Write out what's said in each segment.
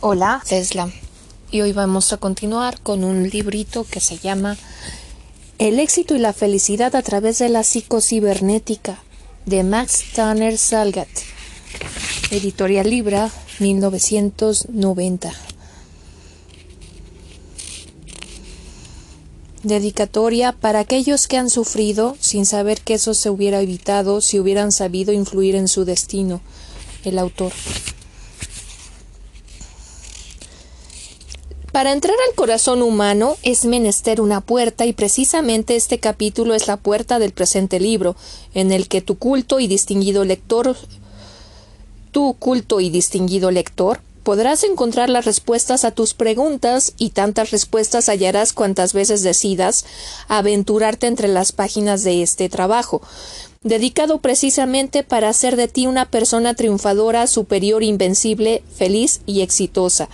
Hola, Tesla. Y hoy vamos a continuar con un librito que se llama El éxito y la felicidad a través de la psicocibernética de Max Tanner Salgat. Editorial Libra, 1990. Dedicatoria para aquellos que han sufrido sin saber que eso se hubiera evitado si hubieran sabido influir en su destino. El autor. Para entrar al corazón humano es menester una puerta y precisamente este capítulo es la puerta del presente libro, en el que tu culto y distinguido lector tu culto y distinguido lector podrás encontrar las respuestas a tus preguntas y tantas respuestas hallarás cuantas veces decidas aventurarte entre las páginas de este trabajo, dedicado precisamente para hacer de ti una persona triunfadora, superior, invencible, feliz y exitosa.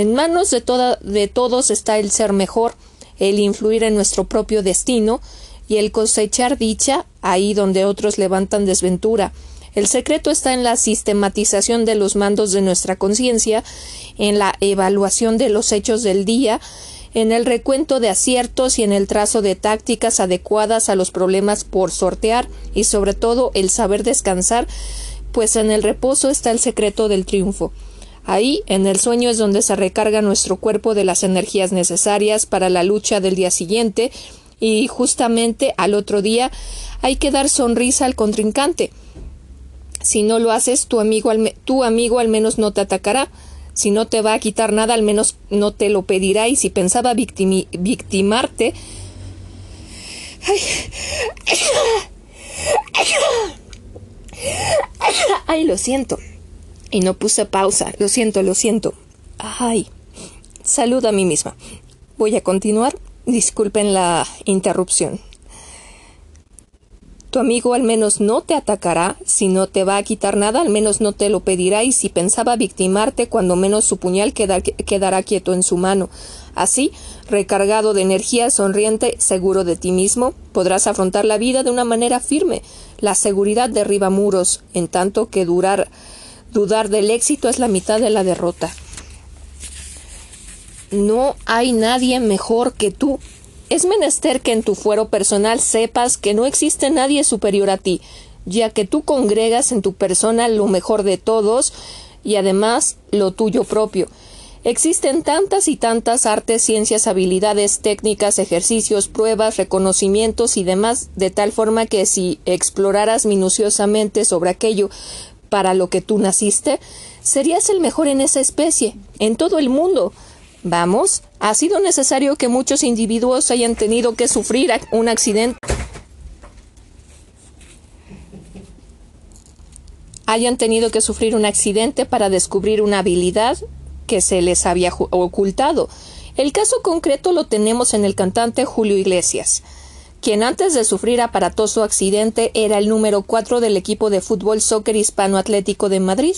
En manos de, de todos está el ser mejor, el influir en nuestro propio destino y el cosechar dicha ahí donde otros levantan desventura. El secreto está en la sistematización de los mandos de nuestra conciencia, en la evaluación de los hechos del día, en el recuento de aciertos y en el trazo de tácticas adecuadas a los problemas por sortear y sobre todo el saber descansar, pues en el reposo está el secreto del triunfo. Ahí, en el sueño, es donde se recarga nuestro cuerpo de las energías necesarias para la lucha del día siguiente, y justamente al otro día hay que dar sonrisa al contrincante. Si no lo haces, tu amigo, al tu amigo al menos no te atacará. Si no te va a quitar nada, al menos no te lo pedirá. Y si pensaba victimarte. Ay. Ay, lo siento. Y no puse pausa. Lo siento, lo siento. Ay. Salud a mí misma. Voy a continuar. Disculpen la interrupción. Tu amigo al menos no te atacará, si no te va a quitar nada, al menos no te lo pedirá, y si pensaba victimarte, cuando menos su puñal quedará quieto en su mano. Así, recargado de energía, sonriente, seguro de ti mismo, podrás afrontar la vida de una manera firme. La seguridad derriba muros, en tanto que durar Dudar del éxito es la mitad de la derrota. No hay nadie mejor que tú. Es menester que en tu fuero personal sepas que no existe nadie superior a ti, ya que tú congregas en tu persona lo mejor de todos y además lo tuyo propio. Existen tantas y tantas artes, ciencias, habilidades, técnicas, ejercicios, pruebas, reconocimientos y demás, de tal forma que si exploraras minuciosamente sobre aquello para lo que tú naciste, serías el mejor en esa especie, en todo el mundo. Vamos, ha sido necesario que muchos individuos hayan tenido que sufrir un accidente. hayan tenido que sufrir un accidente para descubrir una habilidad que se les había ocultado. El caso concreto lo tenemos en el cantante Julio Iglesias quien antes de sufrir aparatoso accidente era el número cuatro del equipo de fútbol soccer hispano atlético de Madrid.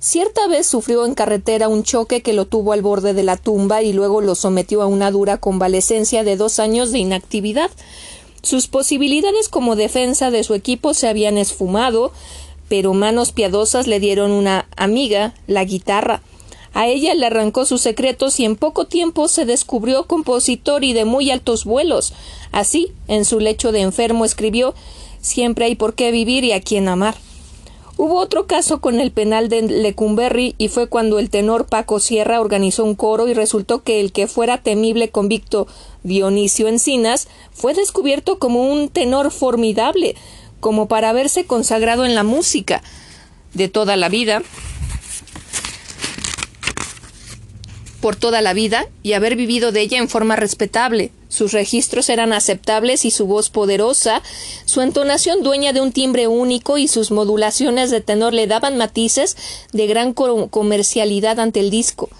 Cierta vez sufrió en carretera un choque que lo tuvo al borde de la tumba y luego lo sometió a una dura convalecencia de dos años de inactividad. Sus posibilidades como defensa de su equipo se habían esfumado, pero manos piadosas le dieron una amiga, la guitarra. A ella le arrancó sus secretos y en poco tiempo se descubrió compositor y de muy altos vuelos. Así, en su lecho de enfermo escribió Siempre hay por qué vivir y a quién amar. Hubo otro caso con el penal de Lecumberri y fue cuando el tenor Paco Sierra organizó un coro y resultó que el que fuera temible convicto Dionisio Encinas fue descubierto como un tenor formidable, como para haberse consagrado en la música de toda la vida por toda la vida y haber vivido de ella en forma respetable. Sus registros eran aceptables y su voz poderosa, su entonación dueña de un timbre único y sus modulaciones de tenor le daban matices de gran comercialidad ante el disco.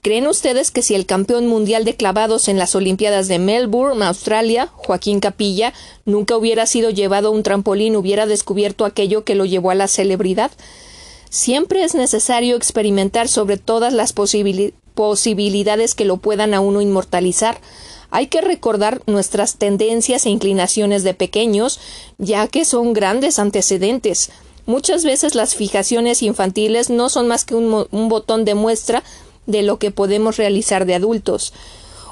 ¿Creen ustedes que si el campeón mundial de clavados en las Olimpiadas de Melbourne, Australia, Joaquín Capilla, nunca hubiera sido llevado a un trampolín, hubiera descubierto aquello que lo llevó a la celebridad? Siempre es necesario experimentar sobre todas las posibilidades que lo puedan a uno inmortalizar. Hay que recordar nuestras tendencias e inclinaciones de pequeños, ya que son grandes antecedentes. Muchas veces las fijaciones infantiles no son más que un, botón de muestra de lo que podemos realizar de adultos.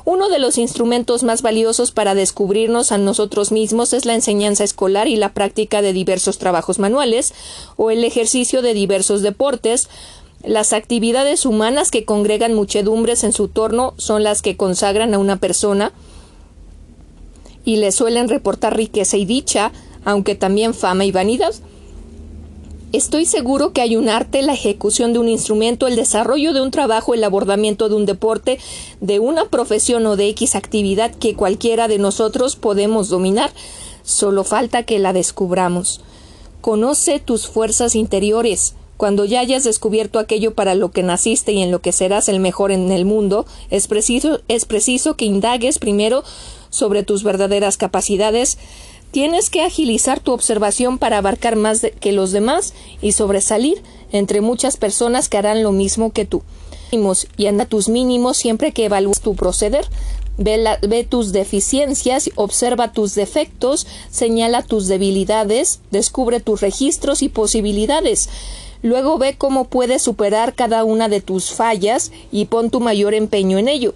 Uno de los instrumentos más valiosos para descubrirnos a nosotros mismos es la enseñanza escolar y la práctica de diversos trabajos manuales o el ejercicio de diversos deportes. Las actividades humanas que congregan muchedumbres en su torno son las que consagran a una persona y le suelen reportar riqueza y dicha, aunque también fama y vanidad. Estoy seguro que hay un arte, la ejecución de un instrumento, el desarrollo de un trabajo, el abordamiento de un deporte, de una profesión o de X actividad que cualquiera de nosotros podemos dominar. Solo falta que la descubramos. Conoce tus fuerzas interiores. Cuando ya hayas descubierto aquello para lo que naciste y en lo que serás el mejor en el mundo, es preciso, es preciso que indagues primero sobre tus verdaderas capacidades, Tienes que agilizar tu observación para abarcar más que los demás y sobresalir entre muchas personas que harán lo mismo que tú. Y anda tus mínimos siempre que evalúes tu proceder. Ve, ve, tus deficiencias, observa tus defectos, señala tus debilidades, descubre tus registros y posibilidades. Luego ve cómo puedes superar cada una de tus fallas y pon tu mayor empeño en ello.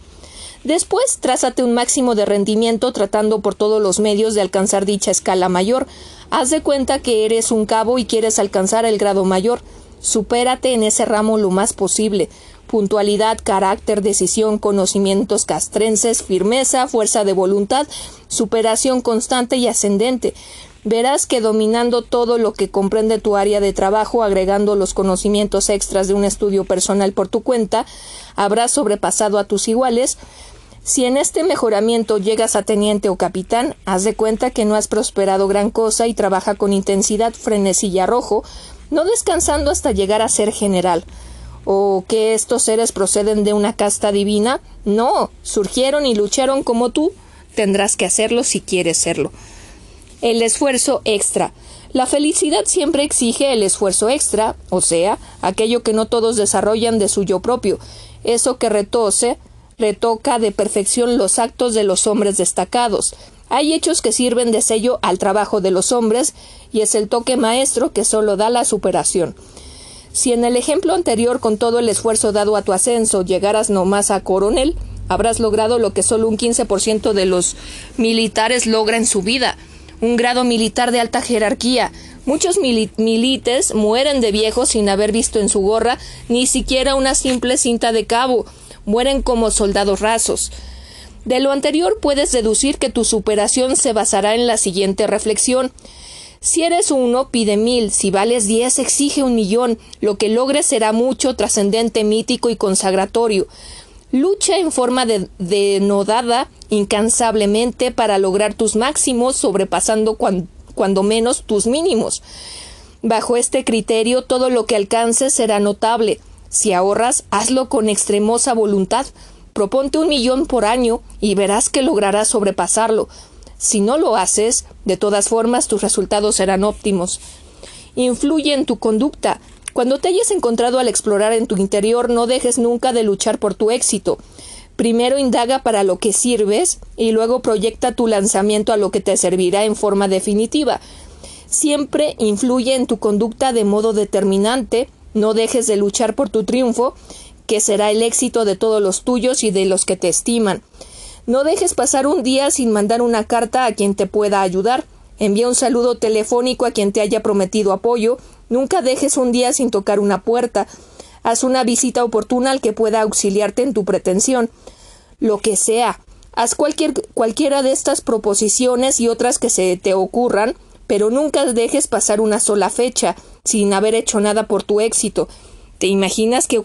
Después, trázate un máximo de rendimiento tratando por todos los medios de alcanzar dicha escala mayor. Haz de cuenta que eres un cabo y quieres alcanzar el grado mayor. Supérate en ese ramo lo más posible. Puntualidad, carácter, decisión, conocimientos castrenses, firmeza, fuerza de voluntad, superación constante y ascendente. Verás que dominando todo lo que comprende tu área de trabajo, agregando los conocimientos extras de un estudio personal por tu cuenta, habrás sobrepasado a tus iguales, si en este mejoramiento llegas a teniente o capitán, haz de cuenta que no has prosperado gran cosa y trabaja con intensidad, frenesí y arrojo, no descansando hasta llegar a ser general. ¿O que estos seres proceden de una casta divina? No, surgieron y lucharon como tú. Tendrás que hacerlo si quieres serlo. El esfuerzo extra. La felicidad siempre exige el esfuerzo extra, o sea, aquello que no todos desarrollan de suyo propio, eso que retose, retoca de perfección los actos de los hombres destacados. Hay hechos que sirven de sello al trabajo de los hombres y es el toque maestro que solo da la superación. Si en el ejemplo anterior, con todo el esfuerzo dado a tu ascenso, llegaras nomás a coronel, habrás logrado lo que solo un 15% de los militares logra en su vida, un grado militar de alta jerarquía. Muchos milites mueren de viejos sin haber visto en su gorra ni siquiera una simple cinta de cabo, mueren como soldados rasos. De lo anterior puedes deducir que tu superación se basará en la siguiente reflexión. Si eres uno, pide mil, si vales diez, exige un millón, lo que logres será mucho, trascendente, mítico y consagratorio. Lucha en forma denodada incansablemente para lograr tus máximos, sobrepasando cuando menos tus mínimos. Bajo este criterio, todo lo que alcances será notable. Si ahorras, hazlo con extremosa voluntad. Proponte un millón por año y verás que lograrás sobrepasarlo. Si no lo haces, de todas formas tus resultados serán óptimos. Influye en tu conducta. Cuando te hayas encontrado al explorar en tu interior, no dejes nunca de luchar por tu éxito. Primero indaga para lo que sirves y luego proyecta tu lanzamiento a lo que te servirá en forma definitiva. Siempre influye en tu conducta de modo determinante no dejes de luchar por tu triunfo, que será el éxito de todos los tuyos y de los que te estiman. No dejes pasar un día sin mandar una carta a quien te pueda ayudar. Envía un saludo telefónico a quien te haya prometido apoyo. Nunca dejes un día sin tocar una puerta. Haz una visita oportuna al que pueda auxiliarte en tu pretensión. Lo que sea. Haz cualquier, cualquiera de estas proposiciones y otras que se te ocurran, pero nunca dejes pasar una sola fecha sin haber hecho nada por tu éxito. ¿Te imaginas qué,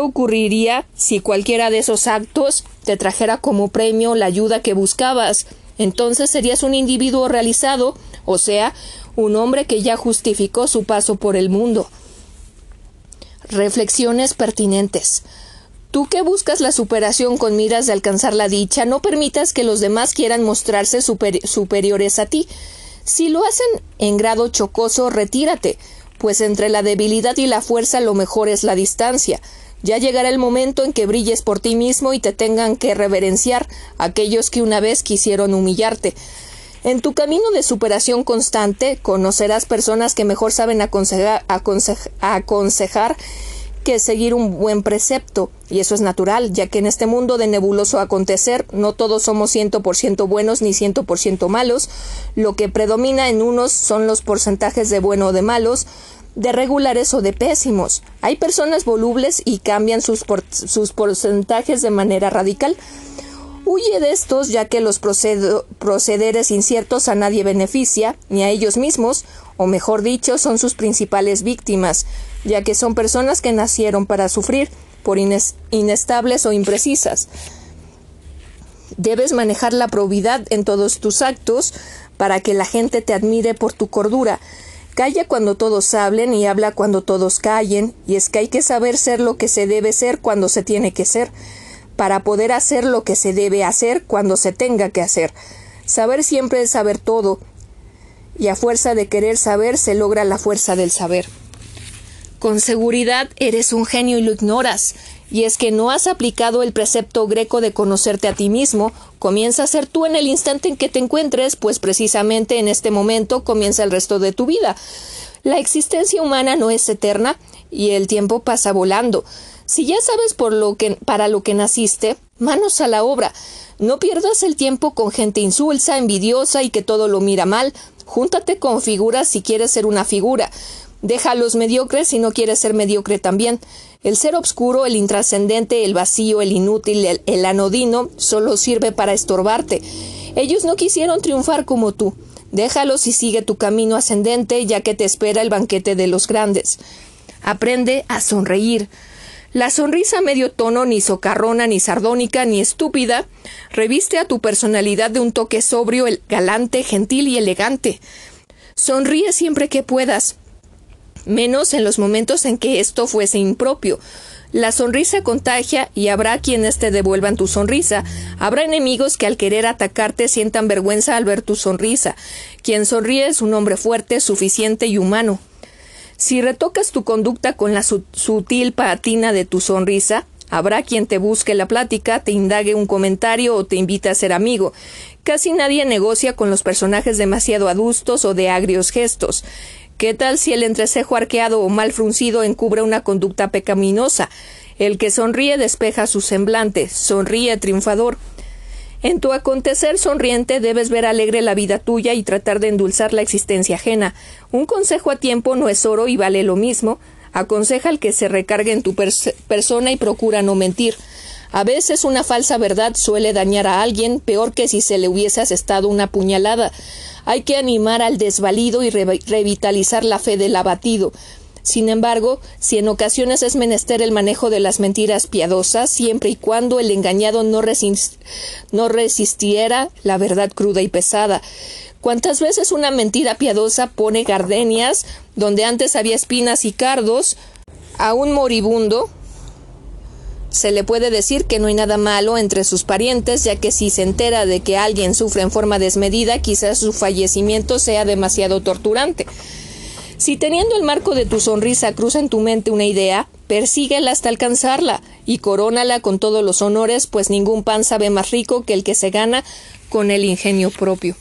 ocurriría si cualquiera de esos actos te trajera como premio la ayuda que buscabas? Entonces serías un individuo realizado, o sea, un hombre que ya justificó su paso por el mundo. Reflexiones pertinentes. Tú que buscas la superación con miras de alcanzar la dicha, no permitas que los demás quieran mostrarse superiores a ti. Si lo hacen en grado chocoso, retírate, pues entre la debilidad y la fuerza lo mejor es la distancia. Ya llegará el momento en que brilles por ti mismo y te tengan que reverenciar aquellos que una vez quisieron humillarte. En tu camino de superación constante conocerás personas que mejor saben aconsejar, aconsejar que seguir un buen precepto, y eso es natural, ya que en este mundo de nebuloso acontecer no todos somos ciento por ciento buenos ni ciento por ciento malos, lo que predomina en unos son los porcentajes de bueno o de malos, de regulares o de pésimos. Hay personas volubles y cambian sus, sus porcentajes de manera radical. Huye de estos ya que los procederes inciertos a nadie beneficia, ni a ellos mismos, o mejor dicho, son sus principales víctimas, ya que son personas que nacieron para sufrir, por inestables o imprecisas. Debes manejar la probidad en todos tus actos para que la gente te admire por tu cordura. Calla cuando todos hablen y habla cuando todos callen, y es que hay que saber ser lo que se debe ser cuando se tiene que ser para poder hacer lo que se debe hacer cuando se tenga que hacer. Saber siempre es saber todo, y a fuerza de querer saber se logra la fuerza del saber. Con seguridad eres un genio y lo ignoras, y es que no has aplicado el precepto greco de conocerte a ti mismo, comienza a ser tú en el instante en que te encuentres, pues precisamente en este momento comienza el resto de tu vida. La existencia humana no es eterna y el tiempo pasa volando. Si ya sabes por lo que, para lo que naciste, manos a la obra. No pierdas el tiempo con gente insulsa, envidiosa y que todo lo mira mal. Júntate con figuras si quieres ser una figura. Deja a los mediocres si no quieres ser mediocre también. El ser obscuro, el intrascendente, el vacío, el inútil, el, el anodino, solo sirve para estorbarte. Ellos no quisieron triunfar como tú. Déjalos y sigue tu camino ascendente, ya que te espera el banquete de los grandes. Aprende a sonreír. La sonrisa medio tono, ni socarrona, ni sardónica, ni estúpida, reviste a tu personalidad de un toque sobrio, galante, gentil y elegante. Sonríe siempre que puedas, menos en los momentos en que esto fuese impropio. La sonrisa contagia y habrá quienes te devuelvan tu sonrisa. Habrá enemigos que al querer atacarte sientan vergüenza al ver tu sonrisa. Quien sonríe es un hombre fuerte, suficiente y humano. Si retocas tu conducta con la sutil patina de tu sonrisa, habrá quien te busque la plática, te indague un comentario o te invite a ser amigo. Casi nadie negocia con los personajes demasiado adustos o de agrios gestos. ¿Qué tal si el entrecejo arqueado o mal fruncido encubre una conducta pecaminosa? El que sonríe despeja su semblante, sonríe triunfador. En tu acontecer sonriente debes ver alegre la vida tuya y tratar de endulzar la existencia ajena. Un consejo a tiempo no es oro y vale lo mismo. Aconseja al que se recargue en tu persona y procura no mentir. A veces una falsa verdad suele dañar a alguien peor que si se le hubiese asestado una puñalada. Hay que animar al desvalido y revitalizar la fe del abatido. Sin embargo, si en ocasiones es menester el manejo de las mentiras piadosas, siempre y cuando el engañado no, no resistiera la verdad cruda y pesada. ¿Cuántas veces una mentira piadosa pone gardenias donde antes había espinas y cardos a un moribundo? Se le puede decir que no hay nada malo entre sus parientes, ya que si se entera de que alguien sufre en forma desmedida, quizás su fallecimiento sea demasiado torturante. Si teniendo el marco de tu sonrisa cruza en tu mente una idea, persíguela hasta alcanzarla y corónala con todos los honores, pues ningún pan sabe más rico que el que se gana con el ingenio propio.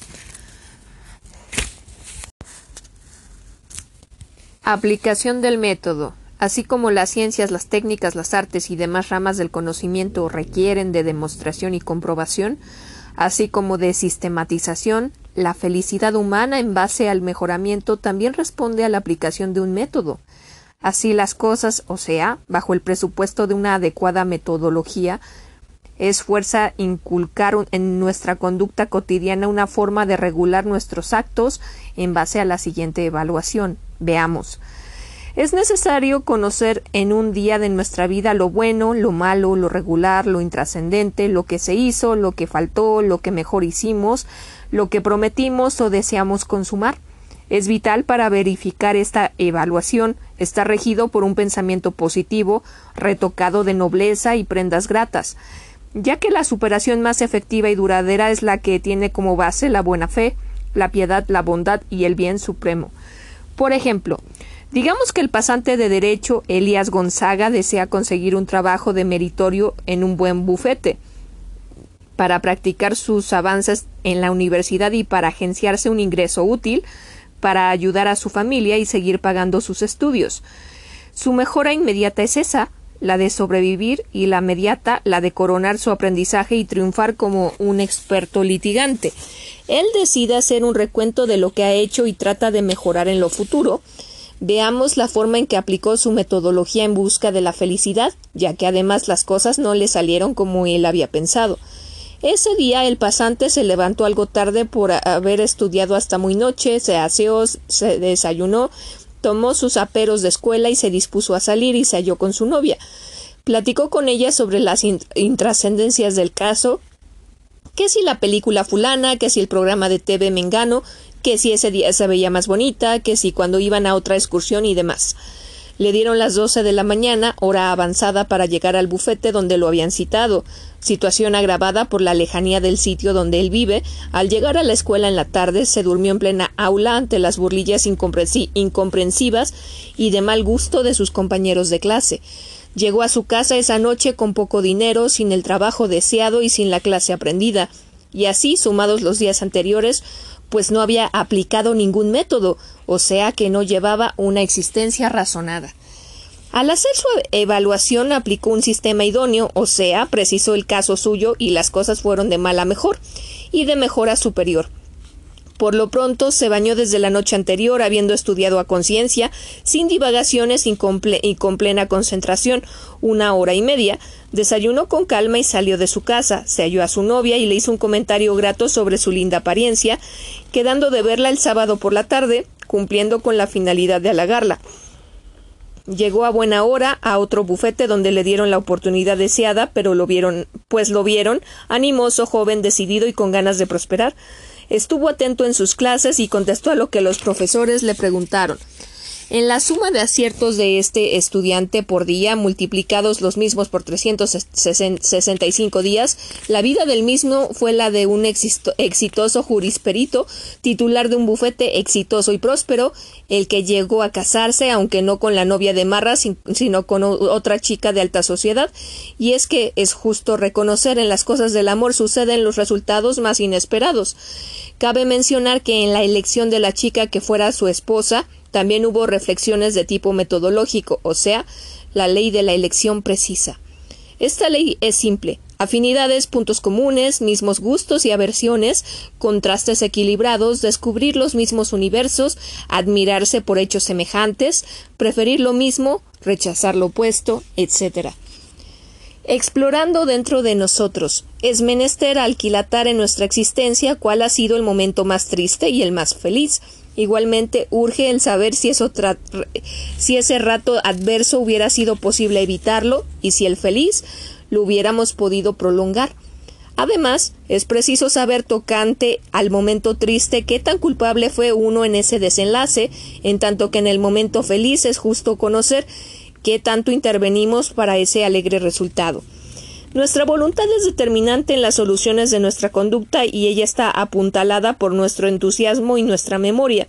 Aplicación del método. Así como las ciencias, las técnicas, las artes y demás ramas del conocimiento requieren de demostración y comprobación, así como de sistematización, la felicidad humana en base al mejoramiento también responde a la aplicación de un método. Así las cosas, o sea, bajo el presupuesto de una adecuada metodología, es fuerza inculcar en nuestra conducta cotidiana una forma de regular nuestros actos en base a la siguiente evaluación. Veamos. Es necesario conocer en un día de nuestra vida lo bueno, lo malo, lo regular, lo intrascendente, lo que se hizo, lo que faltó, lo que mejor hicimos, lo que prometimos o deseamos consumar. Es vital para verificar esta evaluación, está regido por un pensamiento positivo, retocado de nobleza y prendas gratas, ya que la superación más efectiva y duradera es la que tiene como base la buena fe, la piedad, la bondad y el bien supremo. Por ejemplo, Digamos que el pasante de derecho Elías Gonzaga desea conseguir un trabajo de meritorio en un buen bufete. para practicar sus avances en la universidad y para agenciarse un ingreso útil para ayudar a su familia y seguir pagando sus estudios. Su mejora inmediata es esa, la de sobrevivir, y la mediata, la de coronar su aprendizaje y triunfar como un experto litigante. Él decide hacer un recuento de lo que ha hecho y trata de mejorar en lo futuro. Veamos la forma en que aplicó su metodología en busca de la felicidad, ya que además las cosas no le salieron como él había pensado. Ese día el pasante se levantó algo tarde por haber estudiado hasta muy noche, se aseó, se desayunó, tomó sus aperos de escuela y se dispuso a salir y se halló con su novia. Platicó con ella sobre las intrascendencias del caso, que si la película fulana, que si el programa de TV Mengano, que si ese día se veía más bonita, que si cuando iban a otra excursión y demás. Le dieron las doce de la mañana, hora avanzada para llegar al bufete donde lo habían citado, situación agravada por la lejanía del sitio donde él vive. Al llegar a la escuela en la tarde, se durmió en plena aula ante las burlillas incomprensivas y de mal gusto de sus compañeros de clase. Llegó a su casa esa noche con poco dinero, sin el trabajo deseado y sin la clase aprendida. Y así, sumados los días anteriores, pues no había aplicado ningún método, o sea que no llevaba una existencia razonada. Al hacer su evaluación aplicó un sistema idóneo, o sea, precisó el caso suyo y las cosas fueron de mal a mejor y de mejor a superior. Por lo pronto se bañó desde la noche anterior, habiendo estudiado a conciencia, sin divagaciones y con, plena concentración, una hora y media. Desayunó con calma y salió de su casa. Se halló a su novia y le hizo un comentario grato sobre su linda apariencia, quedando de verla el sábado por la tarde, cumpliendo con la finalidad de halagarla. Llegó a buena hora a otro bufete donde le dieron la oportunidad deseada, pero lo vieron, pues lo vieron, animoso, joven, decidido y con ganas de prosperar. Estuvo atento en sus clases y contestó a lo que los profesores le preguntaron. En la suma de aciertos de este estudiante por día, multiplicados los mismos por 365 días, la vida del mismo fue la de un exitoso jurisperito, titular de un bufete exitoso y próspero, el que llegó a casarse, aunque no con la novia de Marra, sino con otra chica de alta sociedad, y es que es justo reconocer en las cosas del amor suceden los resultados más inesperados. Cabe mencionar que en la elección de la chica que fuera su esposa, también hubo reflexiones de tipo metodológico, o sea, la ley de la elección precisa. Esta ley es simple. Afinidades, puntos comunes, mismos gustos y aversiones, contrastes equilibrados, descubrir los mismos universos, admirarse por hechos semejantes, preferir lo mismo, rechazar lo opuesto, etc. Explorando dentro de nosotros, es menester alquilatar en nuestra existencia cuál ha sido el momento más triste y el más feliz, Igualmente urge el saber si, si ese rato adverso hubiera sido posible evitarlo y si el feliz lo hubiéramos podido prolongar. Además, es preciso saber tocante al momento triste qué tan culpable fue uno en ese desenlace, en tanto que en el momento feliz es justo conocer qué tanto intervenimos para ese alegre resultado. Nuestra voluntad es determinante en las soluciones de nuestra conducta y ella está apuntalada por nuestro entusiasmo y nuestra memoria.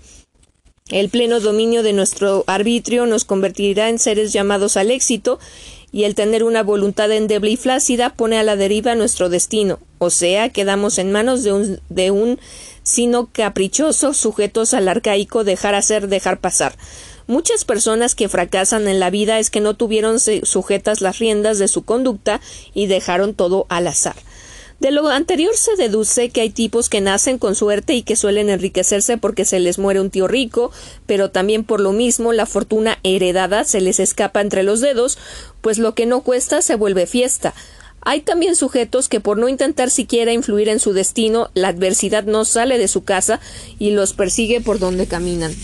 El pleno dominio de nuestro arbitrio nos convertirá en seres llamados al éxito y el tener una voluntad endeble y flácida pone a la deriva nuestro destino, o sea, quedamos en manos de un, de un sino caprichoso, sujetos al arcaico dejar hacer, dejar pasar. Muchas personas que fracasan en la vida es que no tuvieron sujetas las riendas de su conducta y dejaron todo al azar. De lo anterior se deduce que hay tipos que nacen con suerte y que suelen enriquecerse porque se les muere un tío rico, pero también por lo mismo la fortuna heredada se les escapa entre los dedos, pues lo que no cuesta se vuelve fiesta. Hay también sujetos que por no intentar siquiera influir en su destino, la adversidad no sale de su casa y los persigue por donde caminan.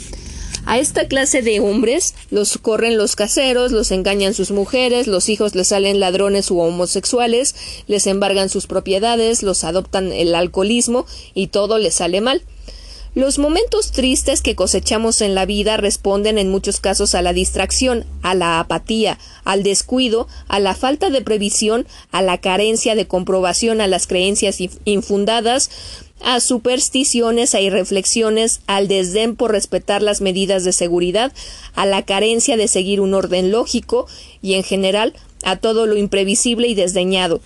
A esta clase de hombres los corren los caseros, los engañan sus mujeres, los hijos les salen ladrones u homosexuales, les embargan sus propiedades, los adoptan el alcoholismo y todo les sale mal. Los momentos tristes que cosechamos en la vida responden en muchos casos a la distracción, a la apatía, al descuido, a la falta de previsión, a la carencia de comprobación a las creencias infundadas, a supersticiones e irreflexiones, al desdén por respetar las medidas de seguridad, a la carencia de seguir un orden lógico y en general a todo lo imprevisible y desdeñado.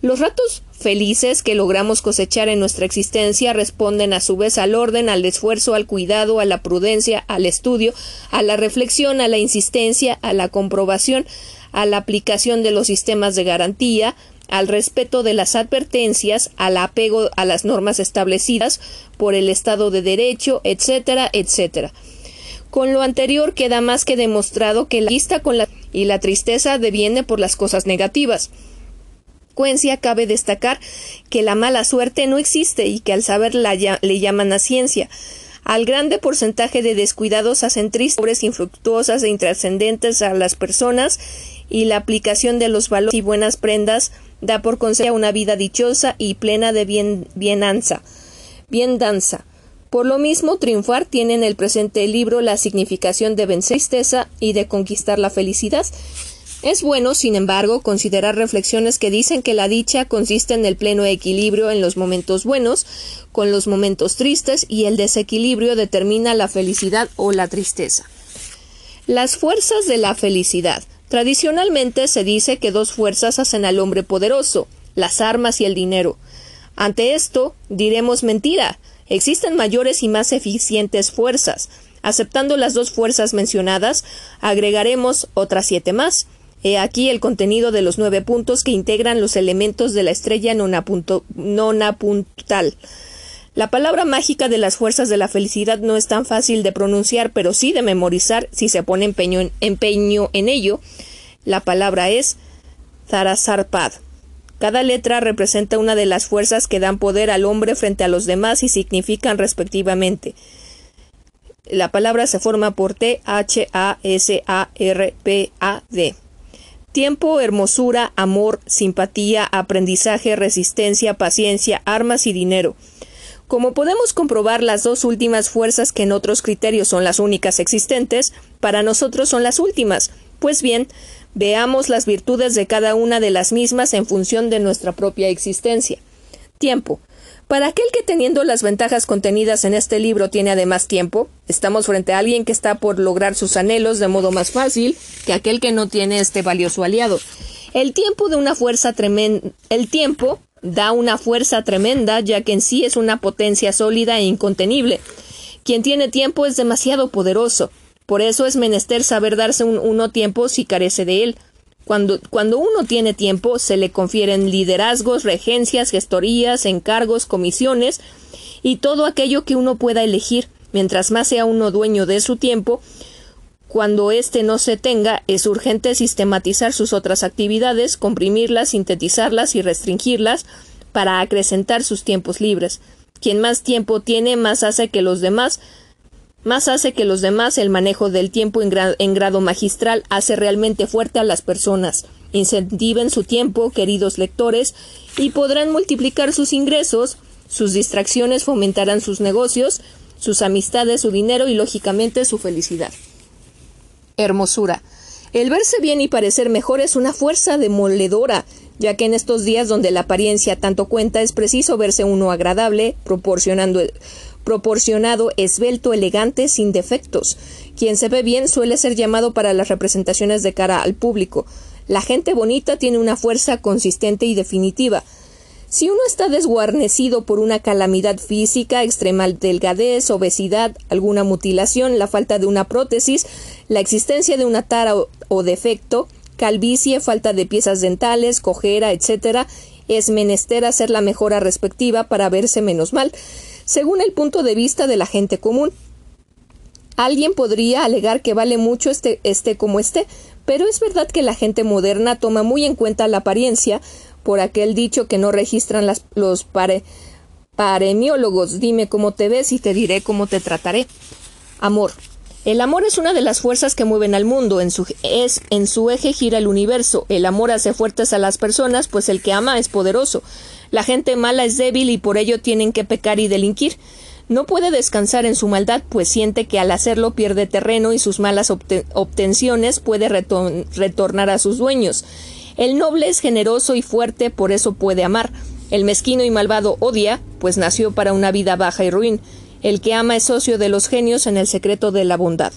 Los ratos felices que logramos cosechar en nuestra existencia responden a su vez al orden, al esfuerzo, al cuidado, a la prudencia, al estudio, a la reflexión, a la insistencia, a la comprobación, a la aplicación de los sistemas de garantía, al respeto de las advertencias, al apego a las normas establecidas por el Estado de Derecho, etcétera, etcétera. Con lo anterior queda más que demostrado que la vista con la y la tristeza deviene por las cosas negativas. Cabe destacar que la mala suerte no existe y que al saber la, le llaman a ciencia. Al grande porcentaje de descuidados hacen tristes, pobres, infructuosas e intrascendentes a las personas y la aplicación de los valores y buenas prendas da por consejo una vida dichosa y plena de bien, bienanza, bien danza. Por lo mismo, triunfar tiene en el presente libro la significación de vencer tristeza y de conquistar la felicidad. Es bueno, sin embargo, considerar reflexiones que dicen que la dicha consiste en el pleno equilibrio en los momentos buenos con los momentos tristes y el desequilibrio determina la felicidad o la tristeza. Las fuerzas de la felicidad. Tradicionalmente se dice que dos fuerzas hacen al hombre poderoso, las armas y el dinero. Ante esto, diremos mentira. Existen mayores y más eficientes fuerzas. Aceptando las dos fuerzas mencionadas, agregaremos otras siete más. He aquí el contenido de los nueve puntos que integran los elementos de la estrella nonapuntal. La palabra mágica de las fuerzas de la felicidad no es tan fácil de pronunciar, pero sí de memorizar si se pone empeño en, ello. La palabra es Zarazarpad. Cada letra representa una de las fuerzas que dan poder al hombre frente a los demás y significan respectivamente. La palabra se forma por T, H, A, S, A, R, P, A, D. Tiempo, hermosura, amor, simpatía, aprendizaje, resistencia, paciencia, armas y dinero. Como podemos comprobar, las dos últimas fuerzas que en otros criterios son las únicas existentes, para nosotros son las últimas. Pues bien, veamos las virtudes de cada una de las mismas en función de nuestra propia existencia. Tiempo. Para aquel que teniendo las ventajas contenidas en este libro tiene además tiempo, estamos frente a alguien que está por lograr sus anhelos de modo más fácil que aquel que no tiene este valioso aliado. El tiempo de una fuerza tremenda, el tiempo da una fuerza tremenda, ya que en sí es una potencia sólida e incontenible. Quien tiene tiempo es demasiado poderoso. Por eso es menester saber darse un uno tiempo si carece de él. Cuando, cuando uno tiene tiempo, se le confieren liderazgos, regencias, gestorías, encargos, comisiones y todo aquello que uno pueda elegir. Mientras más sea uno dueño de su tiempo, cuando éste no se tenga, es urgente sistematizar sus otras actividades, comprimirlas, sintetizarlas y restringirlas para acrecentar sus tiempos libres. Quien más tiempo tiene, más hace que los demás más hace que los demás el manejo del tiempo en, en, grado magistral hace realmente fuerte a las personas. Incentiven su tiempo, queridos lectores, y podrán multiplicar sus ingresos, sus distracciones fomentarán sus negocios, sus amistades, su dinero y lógicamente su felicidad hermosura. El verse bien y parecer mejor es una fuerza demoledora, ya que en estos días donde la apariencia tanto cuenta es preciso verse uno agradable, proporcionando proporcionado, esbelto, elegante, sin defectos. Quien se ve bien suele ser llamado para las representaciones de cara al público. La gente bonita tiene una fuerza consistente y definitiva. Si uno está desguarnecido por una calamidad física, extrema delgadez, obesidad, alguna mutilación, la falta de una prótesis, la existencia de una tara o, defecto, calvicie, falta de piezas dentales, cojera, etc., es menester hacer la mejora respectiva para verse menos mal, según el punto de vista de la gente común. Alguien podría alegar que vale mucho este, este como este, pero es verdad que la gente moderna toma muy en cuenta la apariencia, por aquel dicho que no registran los pare, paremiólogos. Dime cómo te ves y te diré cómo te trataré. Amor. El amor es una de las fuerzas que mueven al mundo, en su, es, en su eje gira el universo. El amor hace fuertes a las personas, pues el que ama es poderoso. La gente mala es débil y por ello tienen que pecar y delinquir. No puede descansar en su maldad, pues siente que al hacerlo pierde terreno y sus malas obtenciones puede retornar a sus dueños. El noble es generoso y fuerte, por eso puede amar. El mezquino y malvado odia, pues nació para una vida baja y ruin. El que ama es socio de los genios en el secreto de la bondad.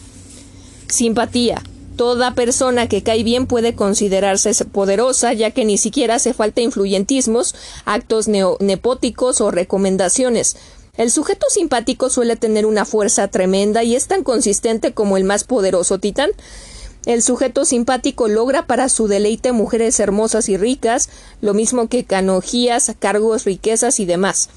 Simpatía. Toda persona que cae bien puede considerarse poderosa, ya que ni siquiera hace falta influyentismos, actos nepóticos o recomendaciones. El sujeto simpático suele tener una fuerza tremenda y es tan consistente como el más poderoso titán. El sujeto simpático logra para su deleite mujeres hermosas y ricas, lo mismo que canojías, cargos, riquezas y demás.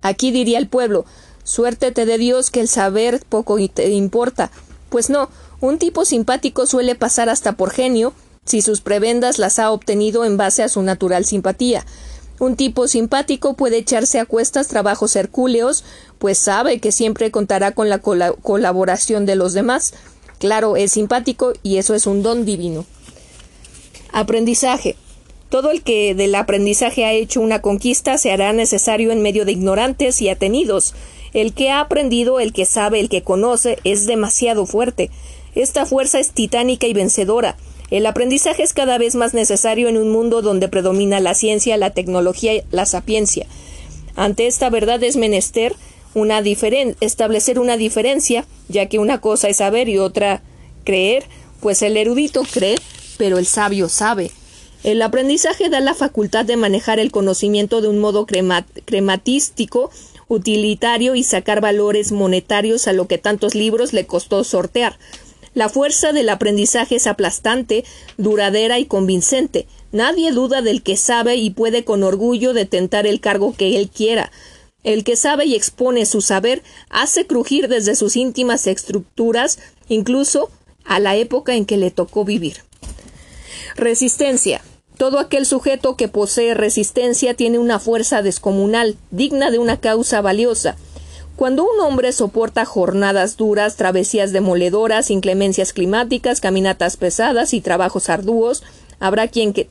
Aquí diría el pueblo Suértete de Dios que el saber poco te importa. Pues no, un tipo simpático suele pasar hasta por genio si sus prebendas las ha obtenido en base a su natural simpatía. Un tipo simpático puede echarse a cuestas trabajos hercúleos, pues sabe que siempre contará con la colaboración de los demás. Claro, es simpático y eso es un don divino. Aprendizaje. Todo el que del aprendizaje ha hecho una conquista se hará necesario en medio de ignorantes y atenidos. El que ha aprendido, el que sabe, el que conoce, es demasiado fuerte. Esta fuerza es titánica y vencedora. El aprendizaje es cada vez más necesario en un mundo donde predomina la ciencia, la tecnología y la sapiencia. Ante esta verdad es menester una establecer una diferencia, ya que una cosa es saber y otra creer, pues el erudito cree, pero el sabio sabe. El aprendizaje da la facultad de manejar el conocimiento de un modo crematístico, utilitario y sacar valores monetarios a lo que tantos libros le costó sortear. La fuerza del aprendizaje es aplastante, duradera y convincente. Nadie duda del que sabe y puede con orgullo detentar el cargo que él quiera. El que sabe y expone su saber hace crujir desde sus íntimas estructuras, incluso a la época en que le tocó vivir. Resistencia. Todo aquel sujeto que posee resistencia tiene una fuerza descomunal, digna de una causa valiosa. Cuando un hombre soporta jornadas duras, travesías demoledoras, inclemencias climáticas, caminatas pesadas y trabajos arduos, habrá quien que,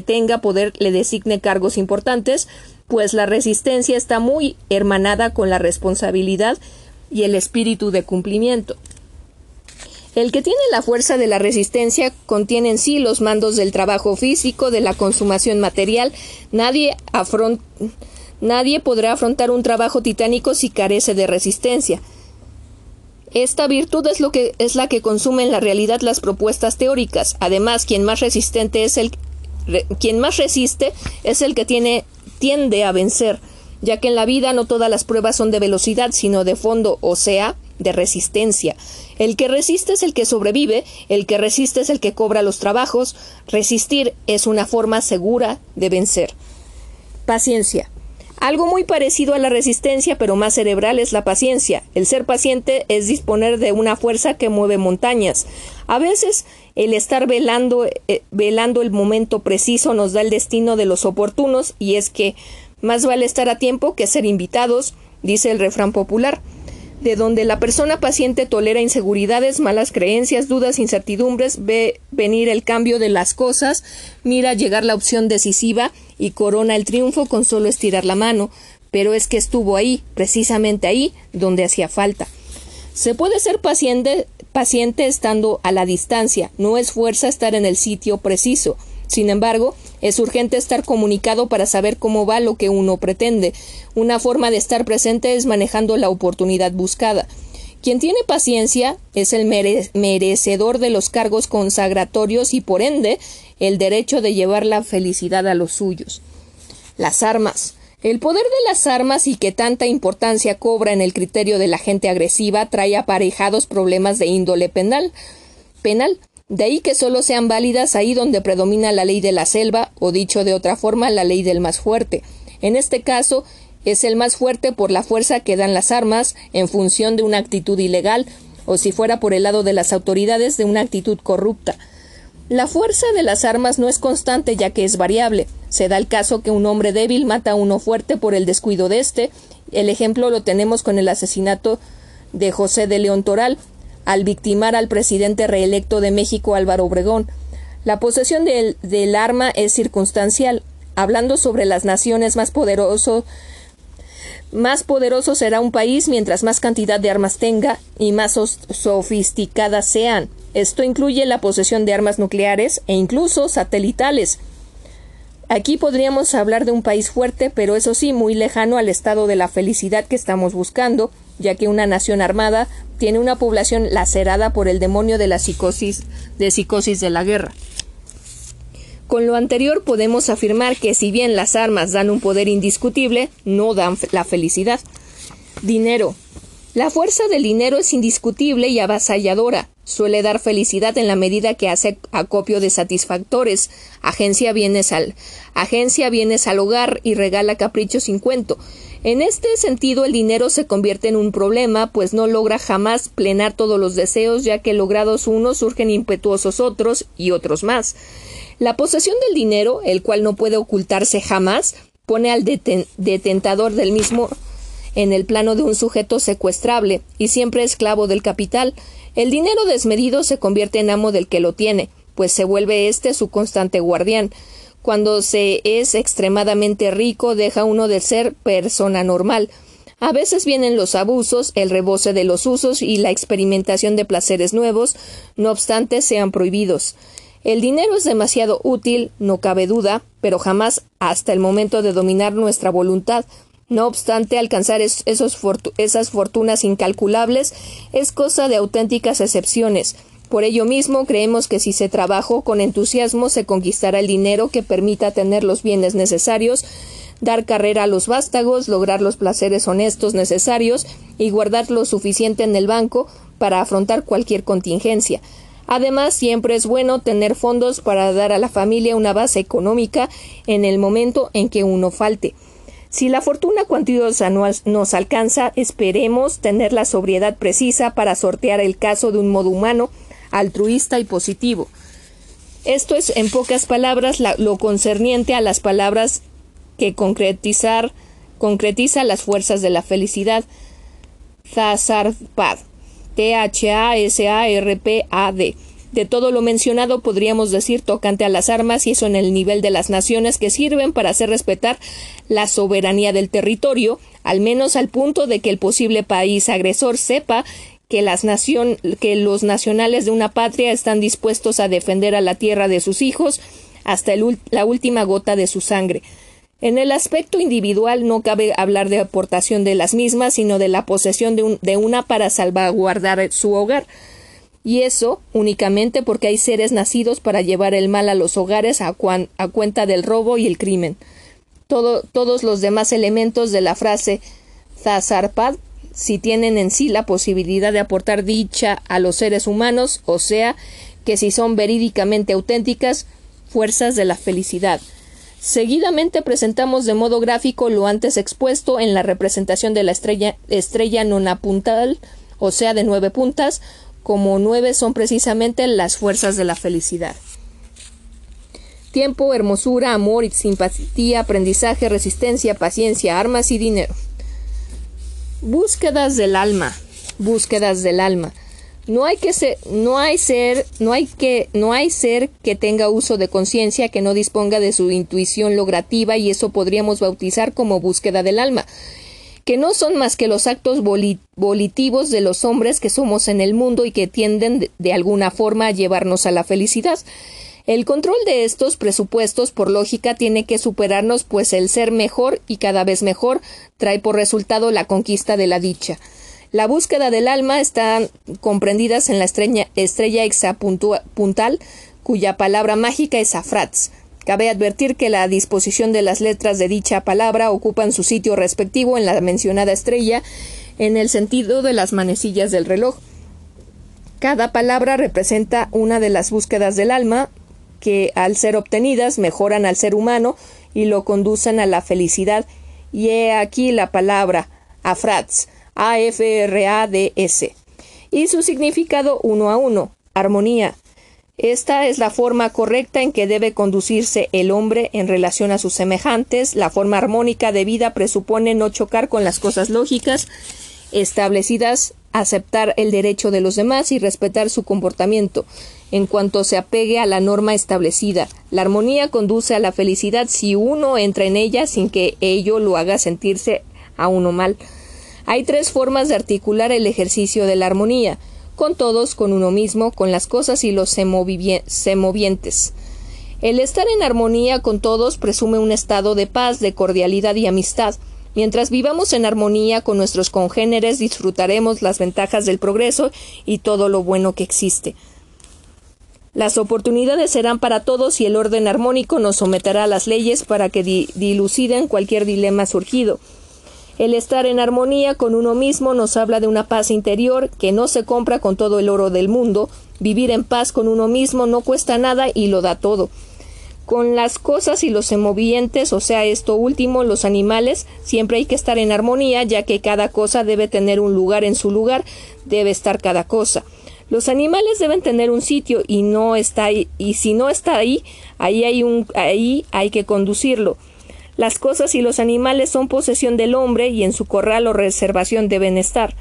tenga poder le designe cargos importantes, pues la resistencia está muy hermanada con la responsabilidad y el espíritu de cumplimiento. El que tiene la fuerza de la resistencia contiene en sí los mandos del trabajo físico, de la consumación material. Nadie Nadie podrá afrontar un trabajo titánico si carece de resistencia. Esta virtud es, lo que, es la que consume en la realidad las propuestas teóricas. Además, quien más resistente es el quien más resiste es el que tiene tiende a vencer, ya que en la vida no todas las pruebas son de velocidad, sino de fondo, o sea, de resistencia. El que resiste es el que sobrevive, el que resiste es el que cobra los trabajos. Resistir es una forma segura de vencer. Paciencia. Algo muy parecido a la resistencia, pero más cerebral, es la paciencia. El ser paciente es disponer de una fuerza que mueve montañas. A veces el estar velando, eh, velando el momento preciso nos da el destino de los oportunos, y es que más vale estar a tiempo que ser invitados, dice el refrán popular de donde la persona paciente tolera inseguridades, malas creencias, dudas, incertidumbres, ve venir el cambio de las cosas, mira llegar la opción decisiva y corona el triunfo con solo estirar la mano, pero es que estuvo ahí, precisamente ahí, donde hacía falta. Se puede ser paciente, paciente estando a la distancia, no es fuerza estar en el sitio preciso. Sin embargo, es urgente estar comunicado para saber cómo va lo que uno pretende. Una forma de estar presente es manejando la oportunidad buscada. Quien tiene paciencia es el merecedor de los cargos consagratorios y por ende el derecho de llevar la felicidad a los suyos. Las armas. El poder de las armas y que tanta importancia cobra en el criterio de la gente agresiva trae aparejados problemas de índole penal. Penal. De ahí que solo sean válidas ahí donde predomina la ley de la selva, o dicho de otra forma, la ley del más fuerte. En este caso, es el más fuerte por la fuerza que dan las armas en función de una actitud ilegal, o si fuera por el lado de las autoridades de una actitud corrupta. La fuerza de las armas no es constante ya que es variable. Se da el caso que un hombre débil mata a uno fuerte por el descuido de éste. El ejemplo lo tenemos con el asesinato de José de León Toral, al victimar al presidente reelecto de México Álvaro Obregón. La posesión del, arma es circunstancial. Hablando sobre las naciones más poderosos, más poderoso será un país mientras más cantidad de armas tenga y más sofisticadas sean. Esto incluye la posesión de armas nucleares e incluso satelitales. Aquí podríamos hablar de un país fuerte, pero eso sí, muy lejano al estado de la felicidad que estamos buscando, ya que una nación armada tiene una población lacerada por el demonio de la psicosis de psicosis de la guerra. Con lo anterior podemos afirmar que si bien las armas dan un poder indiscutible, no dan la felicidad. Dinero. La fuerza del dinero es indiscutible y avasalladora. Suele dar felicidad en la medida que hace acopio de satisfactores, agencia bienes al, agencia bienes al hogar y regala caprichos sin cuento. En este sentido, el dinero se convierte en un problema, pues no logra jamás plenar todos los deseos, ya que logrados unos surgen impetuosos otros y otros más. La posesión del dinero, el cual no puede ocultarse jamás, pone al detentador del mismo en el plano de un sujeto secuestrable y siempre esclavo del capital. El dinero desmedido se convierte en amo del que lo tiene, pues se vuelve éste su constante guardián. Cuando se es extremadamente rico, deja uno de ser persona normal. A veces vienen los abusos, el rebose de los usos y la experimentación de placeres nuevos, no obstante sean prohibidos. El dinero es demasiado útil, no cabe duda, pero jamás hasta el momento de dominar nuestra voluntad. No obstante, alcanzar esas fortunas incalculables es cosa de auténticas excepciones. Por ello mismo creemos que si se trabajó con entusiasmo se conquistará el dinero que permita tener los bienes necesarios, dar carrera a los vástagos, lograr los placeres honestos necesarios y guardar lo suficiente en el banco para afrontar cualquier contingencia. Además, siempre es bueno tener fondos para dar a la familia una base económica en el momento en que uno falte. Si la fortuna cuantiosa nos alcanza, esperemos tener la sobriedad precisa para sortear el caso de un modo humano, altruista y positivo. Esto es, en pocas palabras, lo concerniente a las palabras que concretizar, concretiza las fuerzas de la felicidad. Thasarpad. T-H-A-S-A-R-P-A-D. De todo lo mencionado podríamos decir tocante a las armas y eso en el nivel de las naciones que sirven para hacer respetar la soberanía del territorio, al menos al punto de que el posible país agresor sepa que, las que los nacionales de una patria están dispuestos a defender a la tierra de sus hijos hasta la última gota de su sangre. En el aspecto individual no cabe hablar de aportación de las mismas, sino de la posesión de, una para salvaguardar su hogar. Y eso únicamente porque hay seres nacidos para llevar el mal a los hogares a, cuenta del robo y el crimen. todos los demás elementos de la frase Zazarpad si tienen en sí la posibilidad de aportar dicha a los seres humanos, o sea, que si son verídicamente auténticas, fuerzas de la felicidad. Seguidamente presentamos de modo gráfico lo antes expuesto en la representación de la estrella, estrella nonapuntal, o sea, de nueve puntas, como nueve son precisamente las fuerzas de la felicidad. Tiempo, hermosura, amor, simpatía, aprendizaje, resistencia, paciencia, armas y dinero. Búsquedas del alma. Búsquedas del alma. No hay que ser, no hay ser, no hay que, no hay ser que tenga uso de conciencia que no disponga de su intuición logrativa y eso podríamos bautizar como búsqueda del alma, que no son más que los actos volitivos de los hombres que somos en el mundo y que tienden de alguna forma a llevarnos a la felicidad. El control de estos presupuestos, por lógica, tiene que superarnos, pues el ser mejor y cada vez mejor trae por resultado la conquista de la dicha. La búsqueda del alma están comprendidas en la estrella, estrella hexapuntal, cuya palabra mágica es afrats. Cabe advertir que la disposición de las letras de dicha palabra ocupan su sitio respectivo en la mencionada estrella en el sentido de las manecillas del reloj. Cada palabra representa una de las búsquedas del alma que, al ser obtenidas, mejoran al ser humano y lo conducen a la felicidad. Y he aquí la palabra afrats a-F-R-A-D-S. Y su significado uno a uno, armonía. Esta es la forma correcta en que debe conducirse el hombre en relación a sus semejantes. La forma armónica de vida presupone no chocar con las cosas lógicas establecidas, aceptar el derecho de los demás y respetar su comportamiento en cuanto se apegue a la norma establecida. La armonía conduce a la felicidad si uno entra en ella sin que ello lo haga sentirse a uno mal. Hay tres formas de articular el ejercicio de la armonía, con todos, con uno mismo, con las cosas y los semovientes. El estar en armonía con todos presume un estado de paz, de cordialidad y amistad. Mientras vivamos en armonía con nuestros congéneres, disfrutaremos las ventajas del progreso y todo lo bueno que existe. Las oportunidades serán para todos y el orden armónico nos someterá a las leyes para que diluciden cualquier dilema surgido. El estar en armonía con uno mismo nos habla de una paz interior que no se compra con todo el oro del mundo. Vivir en paz con uno mismo no cuesta nada y lo da todo. Con las cosas y los semovientes, o sea, esto último, los animales, siempre hay que estar en armonía, ya que cada cosa debe tener un lugar en su lugar, debe estar cada cosa. Los animales deben tener un sitio y no está ahí, y si no está ahí, ahí hay un ahí hay que conducirlo. Las cosas y los animales son posesión del hombre y en su corral o reservación deben estar.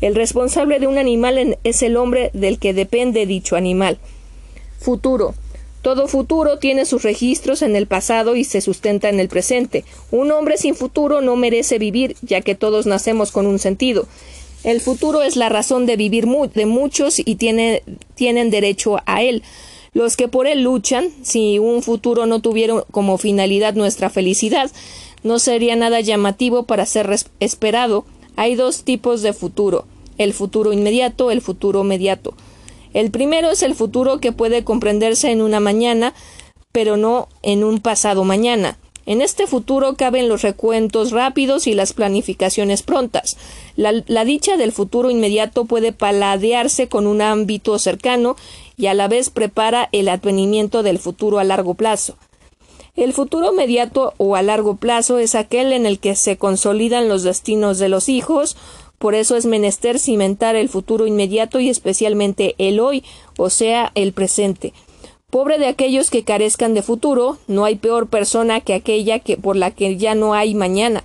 El responsable de un animal es el hombre del que depende dicho animal. Futuro. Todo futuro tiene sus registros en el pasado y se sustenta en el presente. Un hombre sin futuro no merece vivir, ya que todos nacemos con un sentido. El futuro es la razón de vivir de muchos y tiene, tienen derecho a él. Los que por él luchan, si un futuro no tuviera como finalidad nuestra felicidad, no sería nada llamativo para ser esperado. Hay dos tipos de futuro, el futuro inmediato, el futuro mediato. El primero es el futuro que puede comprenderse en una mañana, pero no en un pasado mañana. En este futuro caben los recuentos rápidos y las planificaciones prontas. La, dicha del futuro inmediato puede paladearse con un ámbito cercano y a la vez prepara el advenimiento del futuro a largo plazo. El futuro inmediato o a largo plazo es aquel en el que se consolidan los destinos de los hijos por eso es menester cimentar el futuro inmediato y especialmente el hoy, o sea, el presente. Pobre de aquellos que carezcan de futuro, no hay peor persona que aquella que por la que ya no hay mañana.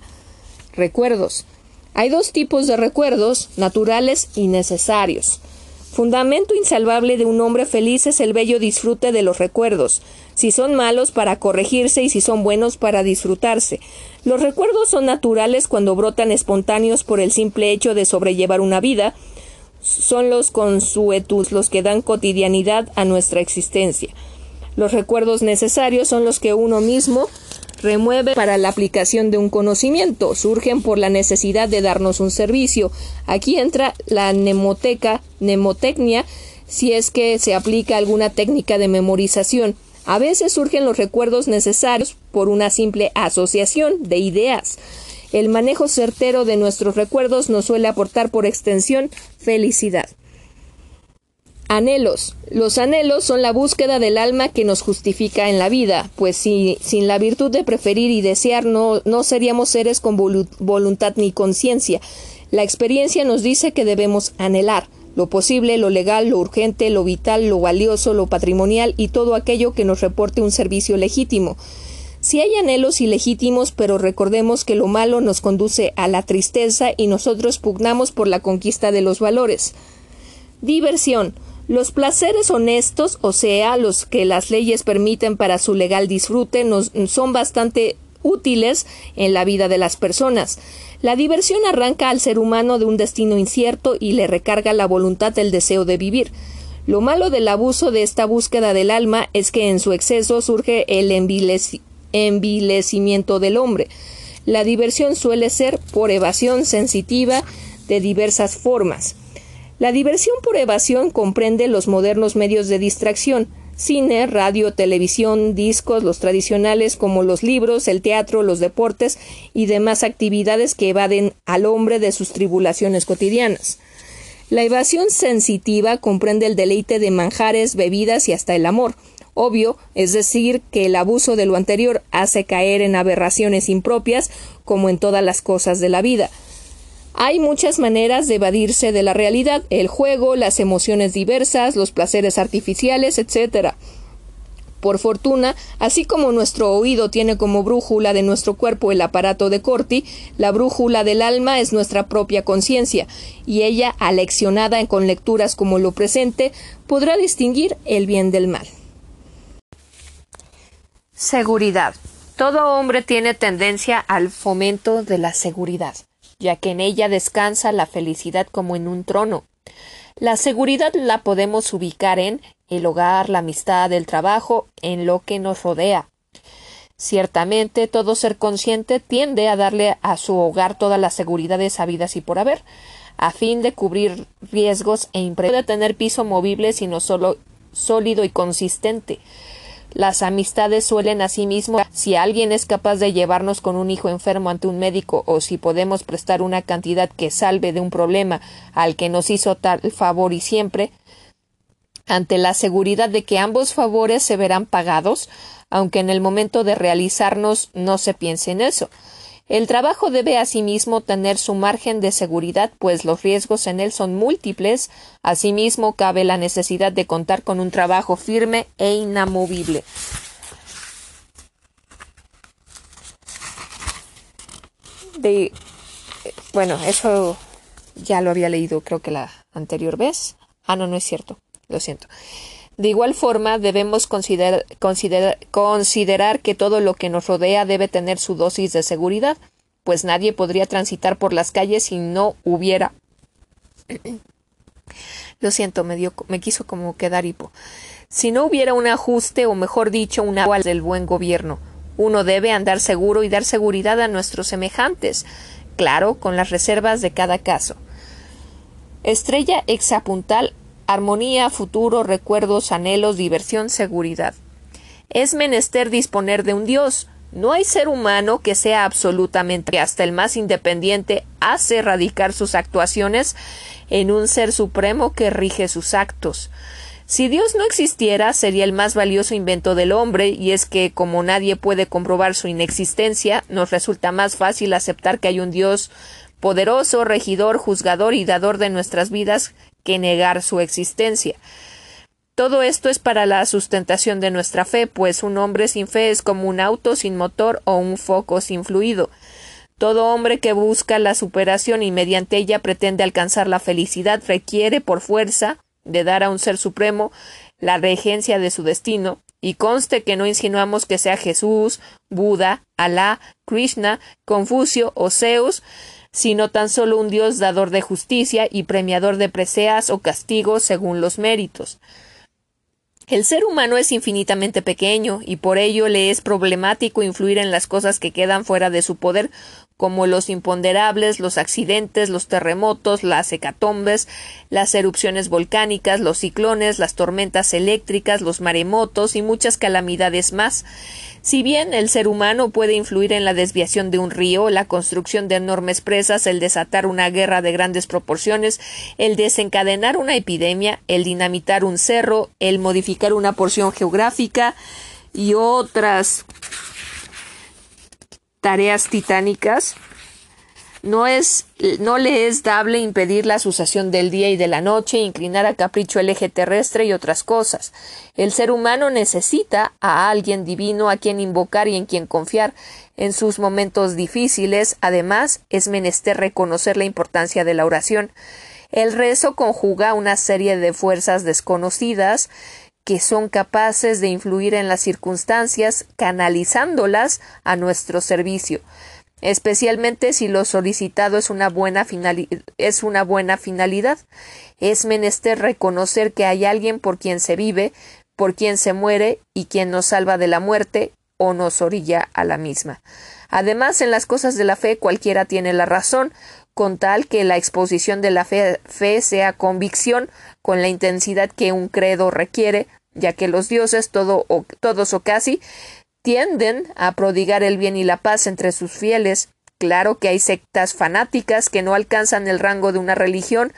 Recuerdos. Hay dos tipos de recuerdos, naturales y necesarios. Fundamento insalvable de un hombre feliz es el bello disfrute de los recuerdos si son malos para corregirse y si son buenos para disfrutarse. Los recuerdos son naturales cuando brotan espontáneos por el simple hecho de sobrellevar una vida. Son los consuetus los que dan cotidianidad a nuestra existencia. Los recuerdos necesarios son los que uno mismo remueve para la aplicación de un conocimiento, surgen por la necesidad de darnos un servicio. Aquí entra la mnemoteca, mnemotecnia, si es que se aplica alguna técnica de memorización. A veces surgen los recuerdos necesarios por una simple asociación de ideas. El manejo certero de nuestros recuerdos nos suele aportar por extensión felicidad. Anhelos. Los anhelos son la búsqueda del alma que nos justifica en la vida, pues si, sin la virtud de preferir y desear no, no seríamos seres con voluntad ni conciencia. La experiencia nos dice que debemos anhelar lo posible, lo legal, lo urgente, lo vital, lo valioso, lo patrimonial y todo aquello que nos reporte un servicio legítimo. Si hay anhelos ilegítimos, pero recordemos que lo malo nos conduce a la tristeza y nosotros pugnamos por la conquista de los valores. Diversión. Los placeres honestos, o sea, los que las leyes permiten para su legal disfrute, nos, son bastante útiles en la vida de las personas. La diversión arranca al ser humano de un destino incierto y le recarga la voluntad del deseo de vivir. Lo malo del abuso de esta búsqueda del alma es que en su exceso surge el envilecimiento del hombre. La diversión suele ser por evasión sensitiva de diversas formas. La diversión por evasión comprende los modernos medios de distracción, cine, radio, televisión, discos, los tradicionales como los libros, el teatro, los deportes y demás actividades que evaden al hombre de sus tribulaciones cotidianas. La evasión sensitiva comprende el deleite de manjares, bebidas y hasta el amor. Obvio, es decir, que el abuso de lo anterior hace caer en aberraciones impropias, como en todas las cosas de la vida. Hay muchas maneras de evadirse de la realidad, el juego, las emociones diversas, los placeres artificiales, etc. Por fortuna, así como nuestro oído tiene como brújula de nuestro cuerpo el aparato de Corti, la brújula del alma es nuestra propia conciencia, y ella, aleccionada con lecturas como lo presente, podrá distinguir el bien del mal. Seguridad. Todo hombre tiene tendencia al fomento de la seguridad ya que en ella descansa la felicidad como en un trono. La seguridad la podemos ubicar en el hogar, la amistad, el trabajo, en lo que nos rodea. Ciertamente, todo ser consciente tiende a darle a su hogar todas las seguridades sabidas y por haber, a fin de cubrir riesgos e imprevistos, de tener piso movible, sino solo sólido y consistente. Las amistades suelen asimismo, si alguien es capaz de llevarnos con un hijo enfermo ante un médico o si podemos prestar una cantidad que salve de un problema al que nos hizo tal favor y siempre, ante la seguridad de que ambos favores se verán pagados, aunque en el momento de realizarnos no se piense en eso. El trabajo debe asimismo tener su margen de seguridad, pues los riesgos en él son múltiples. Asimismo, cabe la necesidad de contar con un trabajo firme e inamovible. De, bueno, eso ya lo había leído creo que la anterior vez. Ah, no, no es cierto. Lo siento. De igual forma, debemos considerar, que todo lo que nos rodea debe tener su dosis de seguridad, pues nadie podría transitar por las calles si no hubiera. lo siento, me, quiso como quedar hipo. Si no hubiera un ajuste, o mejor dicho, un aval del buen gobierno, uno debe andar seguro y dar seguridad a nuestros semejantes, claro, con las reservas de cada caso. Estrella exapuntal armonía, futuro, recuerdos, anhelos, diversión, seguridad. Es menester disponer de un Dios. No hay ser humano que sea absolutamente hasta el más independiente hace radicar sus actuaciones en un ser supremo que rige sus actos. Si Dios no existiera, sería el más valioso invento del hombre, y es que, como nadie puede comprobar su inexistencia, nos resulta más fácil aceptar que hay un Dios poderoso, regidor, juzgador y dador de nuestras vidas que negar su existencia. Todo esto es para la sustentación de nuestra fe, pues un hombre sin fe es como un auto sin motor o un foco sin fluido. Todo hombre que busca la superación y mediante ella pretende alcanzar la felicidad requiere por fuerza de dar a un ser supremo la regencia de su destino, y conste que no insinuamos que sea Jesús, Buda, Alá, Krishna, Confucio o Zeus, sino tan solo un Dios dador de justicia y premiador de preseas o castigos según los méritos. El ser humano es infinitamente pequeño y por ello le es problemático influir en las cosas que quedan fuera de su poder como los imponderables, los accidentes, los terremotos, las hecatombes, las erupciones volcánicas, los ciclones, las tormentas eléctricas, los maremotos y muchas calamidades más. Si bien el ser humano puede influir en la desviación de un río, la construcción de enormes presas, el desatar una guerra de grandes proporciones, el desencadenar una epidemia, el dinamitar un cerro, el modificar una porción geográfica y otras tareas titánicas, no, es, no le es dable impedir la sucesión del día y de la noche, inclinar a capricho el eje terrestre y otras cosas. El ser humano necesita a alguien divino a quien invocar y en quien confiar. En sus momentos difíciles, además, es menester reconocer la importancia de la oración. El rezo conjuga una serie de fuerzas desconocidas que son capaces de influir en las circunstancias, canalizándolas a nuestro servicio, especialmente si lo solicitado es una buena, es una buena finalidad. Es menester reconocer que hay alguien por quien se vive, por quien se muere y quien nos salva de la muerte o nos orilla a la misma. Además, en las cosas de la fe cualquiera tiene la razón, con tal que la exposición de la fe, fe sea convicción, con la intensidad que un credo requiere, ya que los dioses, todo o, todos o casi, tienden a prodigar el bien y la paz entre sus fieles. Claro que hay sectas fanáticas que no alcanzan el rango de una religión,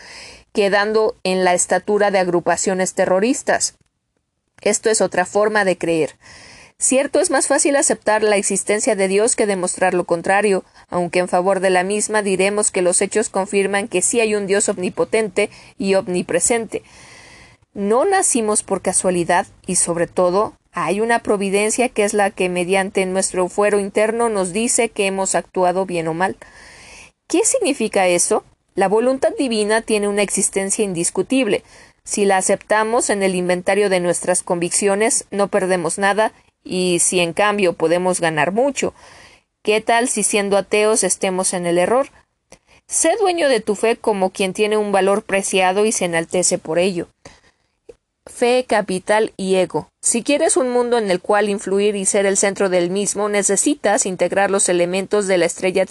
quedando en la estatura de agrupaciones terroristas. Esto es otra forma de creer. Cierto es más fácil aceptar la existencia de Dios que demostrar lo contrario, aunque en favor de la misma diremos que los hechos confirman que sí hay un Dios omnipotente y omnipresente. No nacimos por casualidad y sobre todo hay una providencia que es la que mediante nuestro fuero interno nos dice que hemos actuado bien o mal. ¿Qué significa eso? La voluntad divina tiene una existencia indiscutible. Si la aceptamos en el inventario de nuestras convicciones, no perdemos nada, y si en cambio podemos ganar mucho. ¿Qué tal si siendo ateos estemos en el error? Sé dueño de tu fe como quien tiene un valor preciado y se enaltece por ello. Fe, capital y ego. Si quieres un mundo en el cual influir y ser el centro del mismo, necesitas integrar los elementos de la estrella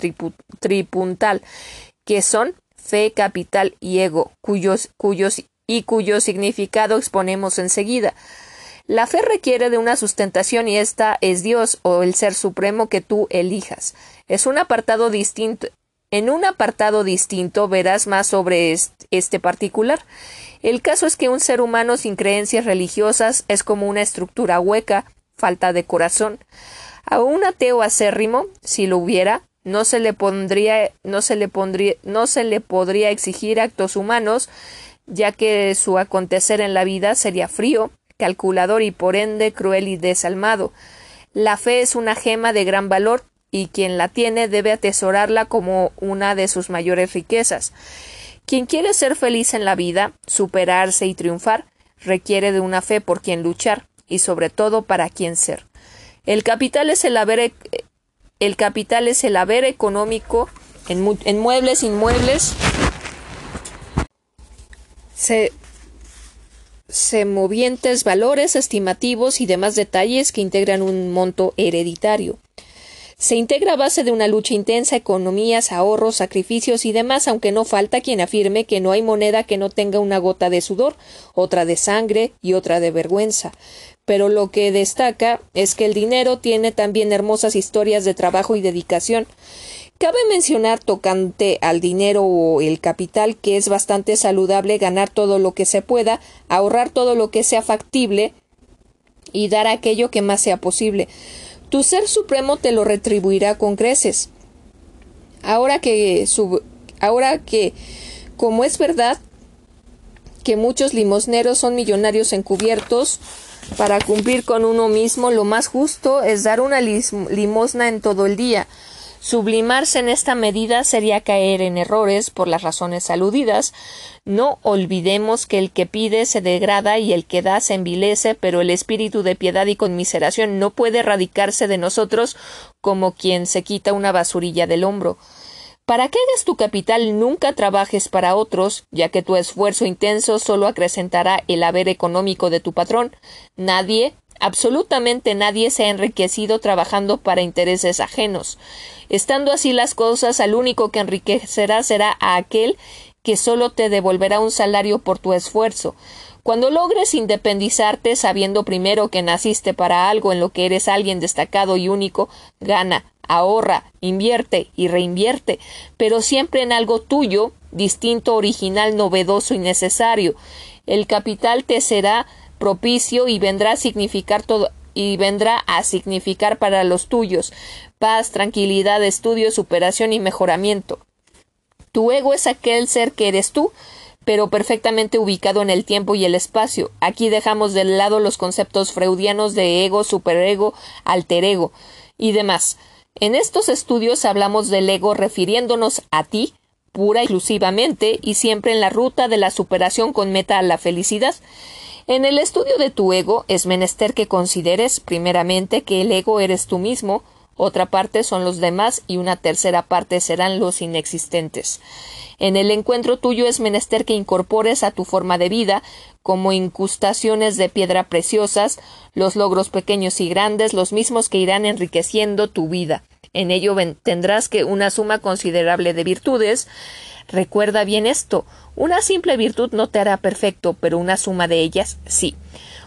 tripuntal, que son fe, capital y ego, cuyos, cuyos y cuyo significado exponemos enseguida. La fe requiere de una sustentación y esta es Dios o el ser supremo que tú elijas. Es un apartado distinto. En un apartado distinto verás más sobre este particular. El caso es que un ser humano sin creencias religiosas es como una estructura hueca, falta de corazón. A un ateo acérrimo, si lo hubiera, no se le pondría, no se le pondría, no se le podría exigir actos humanos, ya que su acontecer en la vida sería frío, calculador y por ende cruel y desalmado. La fe es una gema de gran valor y quien la tiene debe atesorarla como una de sus mayores riquezas. Quien quiere ser feliz en la vida, superarse y triunfar, requiere de una fe por quien luchar y sobre todo para quien ser. El capital es el haber, el capital es el haber económico en, en muebles, inmuebles, se, semovientes valores estimativos y demás detalles que integran un monto hereditario. Se integra a base de una lucha intensa, economías, ahorros, sacrificios y demás, aunque no falta quien afirme que no hay moneda que no tenga una gota de sudor, otra de sangre y otra de vergüenza. Pero lo que destaca es que el dinero tiene también hermosas historias de trabajo y dedicación, Cabe mencionar tocante al dinero o el capital que es bastante saludable ganar todo lo que se pueda, ahorrar todo lo que sea factible y dar aquello que más sea posible. Tu ser supremo te lo retribuirá con creces. Ahora que ahora que como es verdad que muchos limosneros son millonarios encubiertos, para cumplir con uno mismo, lo más justo es dar una limosna en todo el día. Sublimarse en esta medida sería caer en errores por las razones aludidas. No olvidemos que el que pide se degrada y el que da se envilece, pero el espíritu de piedad y conmiseración no puede erradicarse de nosotros como quien se quita una basurilla del hombro. Para que hagas tu capital nunca trabajes para otros, ya que tu esfuerzo intenso solo acrecentará el haber económico de tu patrón. Nadie, absolutamente nadie se ha enriquecido trabajando para intereses ajenos. Estando así las cosas, al único que enriquecerá será a aquel que solo te devolverá un salario por tu esfuerzo. Cuando logres independizarte sabiendo primero que naciste para algo en lo que eres alguien destacado y único, gana, ahorra, invierte y reinvierte, pero siempre en algo tuyo, distinto, original, novedoso y necesario. El capital te será propicio y vendrá a significar todo y vendrá a significar para los tuyos paz, tranquilidad, estudio, superación y mejoramiento. Tu ego es aquel ser que eres tú, pero perfectamente ubicado en el tiempo y el espacio. Aquí dejamos de lado los conceptos freudianos de ego, superego, alter ego y demás. En estos estudios hablamos del ego refiriéndonos a ti, pura y exclusivamente, y siempre en la ruta de la superación con meta a la felicidad. En el estudio de tu ego es menester que consideres, primeramente, que el ego eres tú mismo, otra parte son los demás y una tercera parte serán los inexistentes. En el encuentro tuyo es menester que incorpores a tu forma de vida, como incrustaciones de piedra preciosas, los logros pequeños y grandes, los mismos que irán enriqueciendo tu vida. En ello tendrás que una suma considerable de virtudes, Recuerda bien esto. Una simple virtud no te hará perfecto, pero una suma de ellas sí.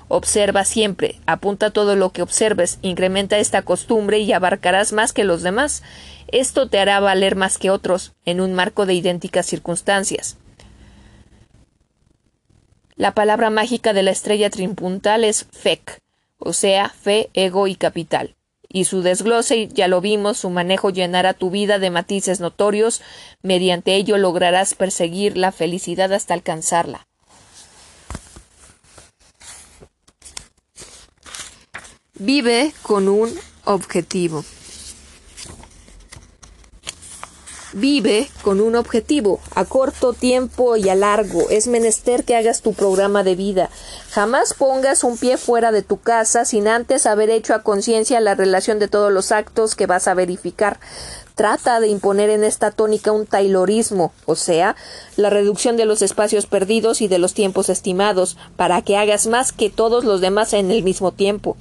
Observa siempre, apunta todo lo que observes, incrementa esta costumbre y abarcarás más que los demás. Esto te hará valer más que otros, en un marco de idénticas circunstancias. La palabra mágica de la estrella trimpuntal es FEC, o sea, fe, ego y capital y su desglose, ya lo vimos, su manejo llenará tu vida de matices notorios, mediante ello lograrás perseguir la felicidad hasta alcanzarla. Vive con un objetivo. Vive con un objetivo, a corto tiempo y a largo. Es menester que hagas tu programa de vida. Jamás pongas un pie fuera de tu casa sin antes haber hecho a conciencia la relación de todos los actos que vas a verificar. Trata de imponer en esta tónica un taylorismo, o sea, la reducción de los espacios perdidos y de los tiempos estimados, para que hagas más que todos los demás en el mismo tiempo.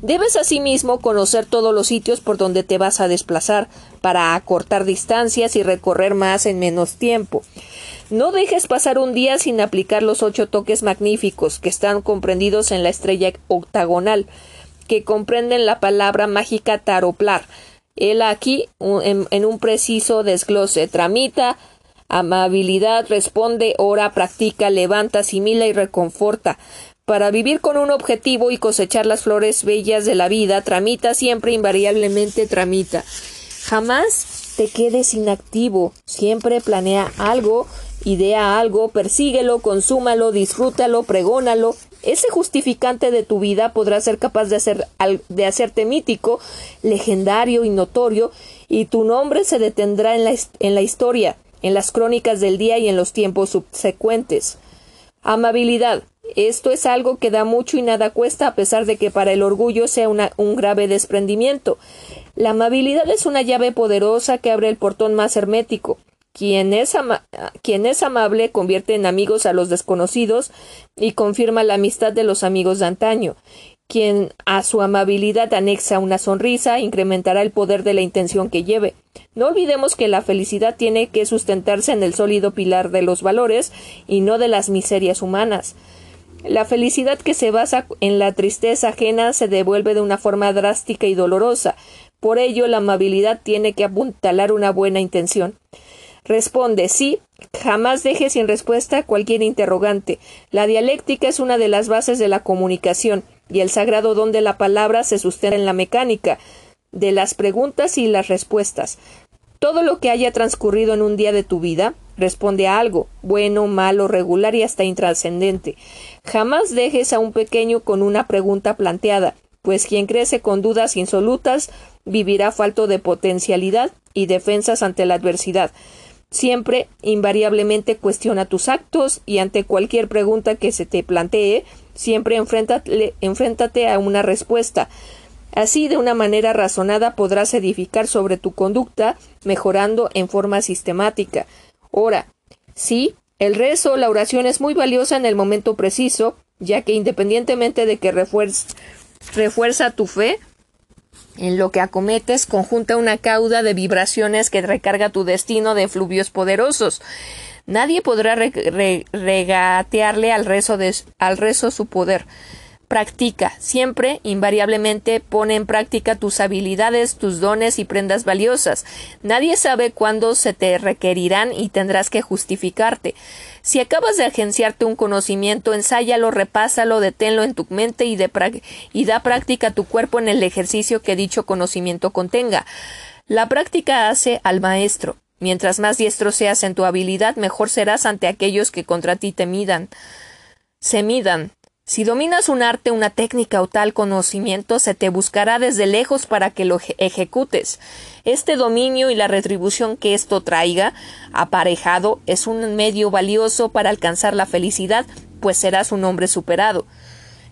Debes asimismo conocer todos los sitios por donde te vas a desplazar, para acortar distancias y recorrer más en menos tiempo. No dejes pasar un día sin aplicar los ocho toques magníficos que están comprendidos en la estrella octagonal, que comprenden la palabra mágica taroplar, él aquí en, un preciso desglose tramita, amabilidad, responde, ora, practica, levanta, asimila y reconforta. Para vivir con un objetivo y cosechar las flores bellas de la vida, tramita siempre invariablemente tramita. Jamás te quedes inactivo, siempre planea algo, idea algo, persíguelo, consúmalo, disfrútalo, pregónalo, ese justificante de tu vida podrá ser capaz de, hacer, de hacerte mítico, legendario y notorio, y tu nombre se detendrá en la, en la historia, en las crónicas del día y en los tiempos subsecuentes. Amabilidad. Esto es algo que da mucho y nada cuesta, a pesar de que para el orgullo sea un grave desprendimiento. La amabilidad es una llave poderosa que abre el portón más hermético. Quien es, amable convierte en amigos a los desconocidos y confirma la amistad de los amigos de antaño. Quien a su amabilidad anexa una sonrisa incrementará el poder de la intención que lleve. No olvidemos que la felicidad tiene que sustentarse en el sólido pilar de los valores y no de las miserias humanas. La felicidad que se basa en la tristeza ajena se devuelve de una forma drástica y dolorosa. Por ello, la amabilidad tiene que apuntalar una buena intención. Responde sí. Jamás deje sin respuesta cualquier interrogante. La dialéctica es una de las bases de la comunicación, y el sagrado don de la palabra se sustenta en la mecánica de las preguntas y las respuestas. Todo lo que haya transcurrido en un día de tu vida responde a algo, bueno, malo, regular y hasta intrascendente. Jamás dejes a un pequeño con una pregunta planteada, pues quien crece con dudas insolutas vivirá falto de potencialidad y defensas ante la adversidad. Siempre, invariablemente, cuestiona tus actos y ante cualquier pregunta que se te plantee, siempre enfréntate, a una respuesta. Así, de una manera razonada, podrás edificar sobre tu conducta, mejorando en forma sistemática. Ora, sí, el rezo, la oración es muy valiosa en el momento preciso, ya que independientemente de que refuerza tu fe, en lo que acometes conjunta una cauda de vibraciones que recarga tu destino de fluvios poderosos. Nadie podrá regatearle al rezo, al rezo su poder. Practica, siempre, invariablemente, pone en práctica tus habilidades, tus dones y prendas valiosas. Nadie sabe cuándo se te requerirán y tendrás que justificarte. Si acabas de agenciarte un conocimiento, ensáyalo, repásalo, deténlo en tu mente y, y da práctica a tu cuerpo en el ejercicio que dicho conocimiento contenga. La práctica hace al maestro. Mientras más diestro seas en tu habilidad, mejor serás ante aquellos que contra ti te midan. Se midan. Si dominas un arte, una técnica o tal conocimiento, se te buscará desde lejos para que lo ejecutes. Este dominio y la retribución que esto traiga aparejado es un medio valioso para alcanzar la felicidad, pues serás un hombre superado.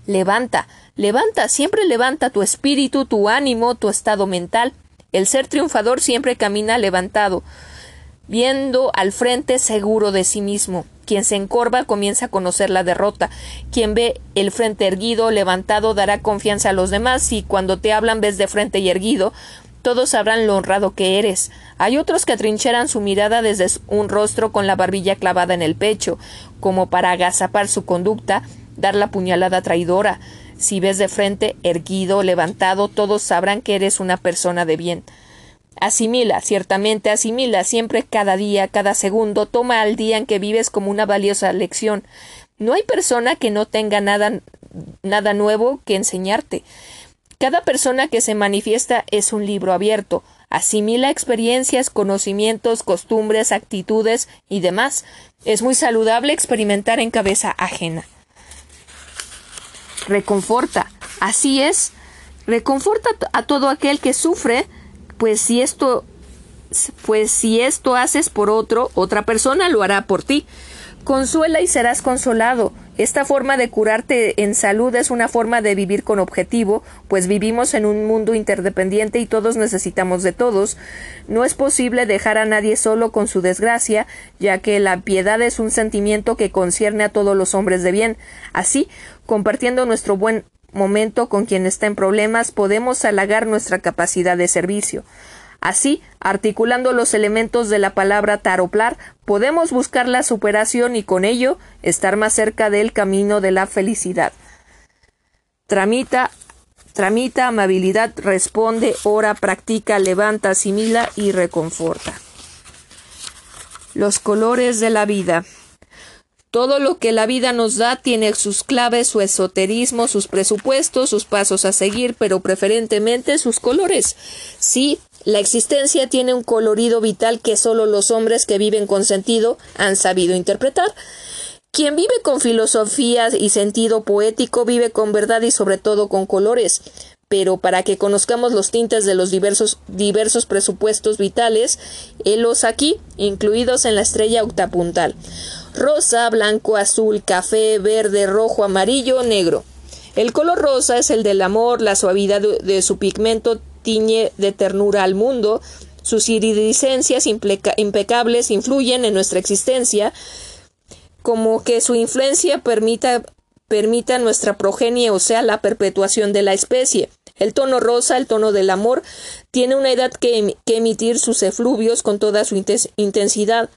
Levanta, levanta, siempre levanta tu espíritu, tu ánimo, tu estado mental. El ser triunfador siempre camina levantado, viendo al frente seguro de sí mismo. Quien se encorva comienza a conocer la derrota. Quien ve el frente erguido, levantado, dará confianza a los demás y cuando te hablan ves de frente y erguido, todos sabrán lo honrado que eres. Hay otros que atrincheran su mirada desde un rostro con la barbilla clavada en el pecho, como para agazapar su conducta, dar la puñalada traidora. Si ves de frente, erguido, levantado, todos sabrán que eres una persona de bien. Asimila, ciertamente asimila siempre cada día, cada segundo, toma al día en que vives como una valiosa lección. No hay persona que no tenga nada, nada nuevo que enseñarte. Cada persona que se manifiesta es un libro abierto. Asimila experiencias, conocimientos, costumbres, actitudes y demás. Es muy saludable experimentar en cabeza ajena. Reconforta. Así es. Reconforta a todo aquel que sufre pues si esto pues si esto haces por otro, otra persona lo hará por ti. Consuela y serás consolado. Esta forma de curarte en salud es una forma de vivir con objetivo, pues vivimos en un mundo interdependiente y todos necesitamos de todos. No es posible dejar a nadie solo con su desgracia, ya que la piedad es un sentimiento que concierne a todos los hombres de bien. Así, compartiendo nuestro buen momento con quien está en problemas, podemos halagar nuestra capacidad de servicio. Así, articulando los elementos de la palabra taroplar, podemos buscar la superación y con ello estar más cerca del camino de la felicidad. Tramita, tramita, amabilidad, responde, ora, practica, levanta, asimila y reconforta. Los colores de la vida. Todo lo que la vida nos da tiene sus claves, su esoterismo, sus presupuestos, sus pasos a seguir, pero preferentemente sus colores. Sí, la existencia tiene un colorido vital que solo los hombres que viven con sentido han sabido interpretar. Quien vive con filosofía y sentido poético vive con verdad y sobre todo con colores. Pero para que conozcamos los tintes de los diversos, diversos presupuestos vitales, helos aquí, incluidos en la estrella octapuntal rosa, blanco, azul, café, verde, rojo, amarillo, negro. El color rosa es el del amor, la suavidad de su pigmento tiñe de ternura al mundo, sus iridiscencias impecables influyen en nuestra existencia, como que su influencia permita, permita nuestra progenie, o sea, la perpetuación de la especie. El tono rosa, el tono del amor, tiene una edad que, emitir sus efluvios con toda su intensidad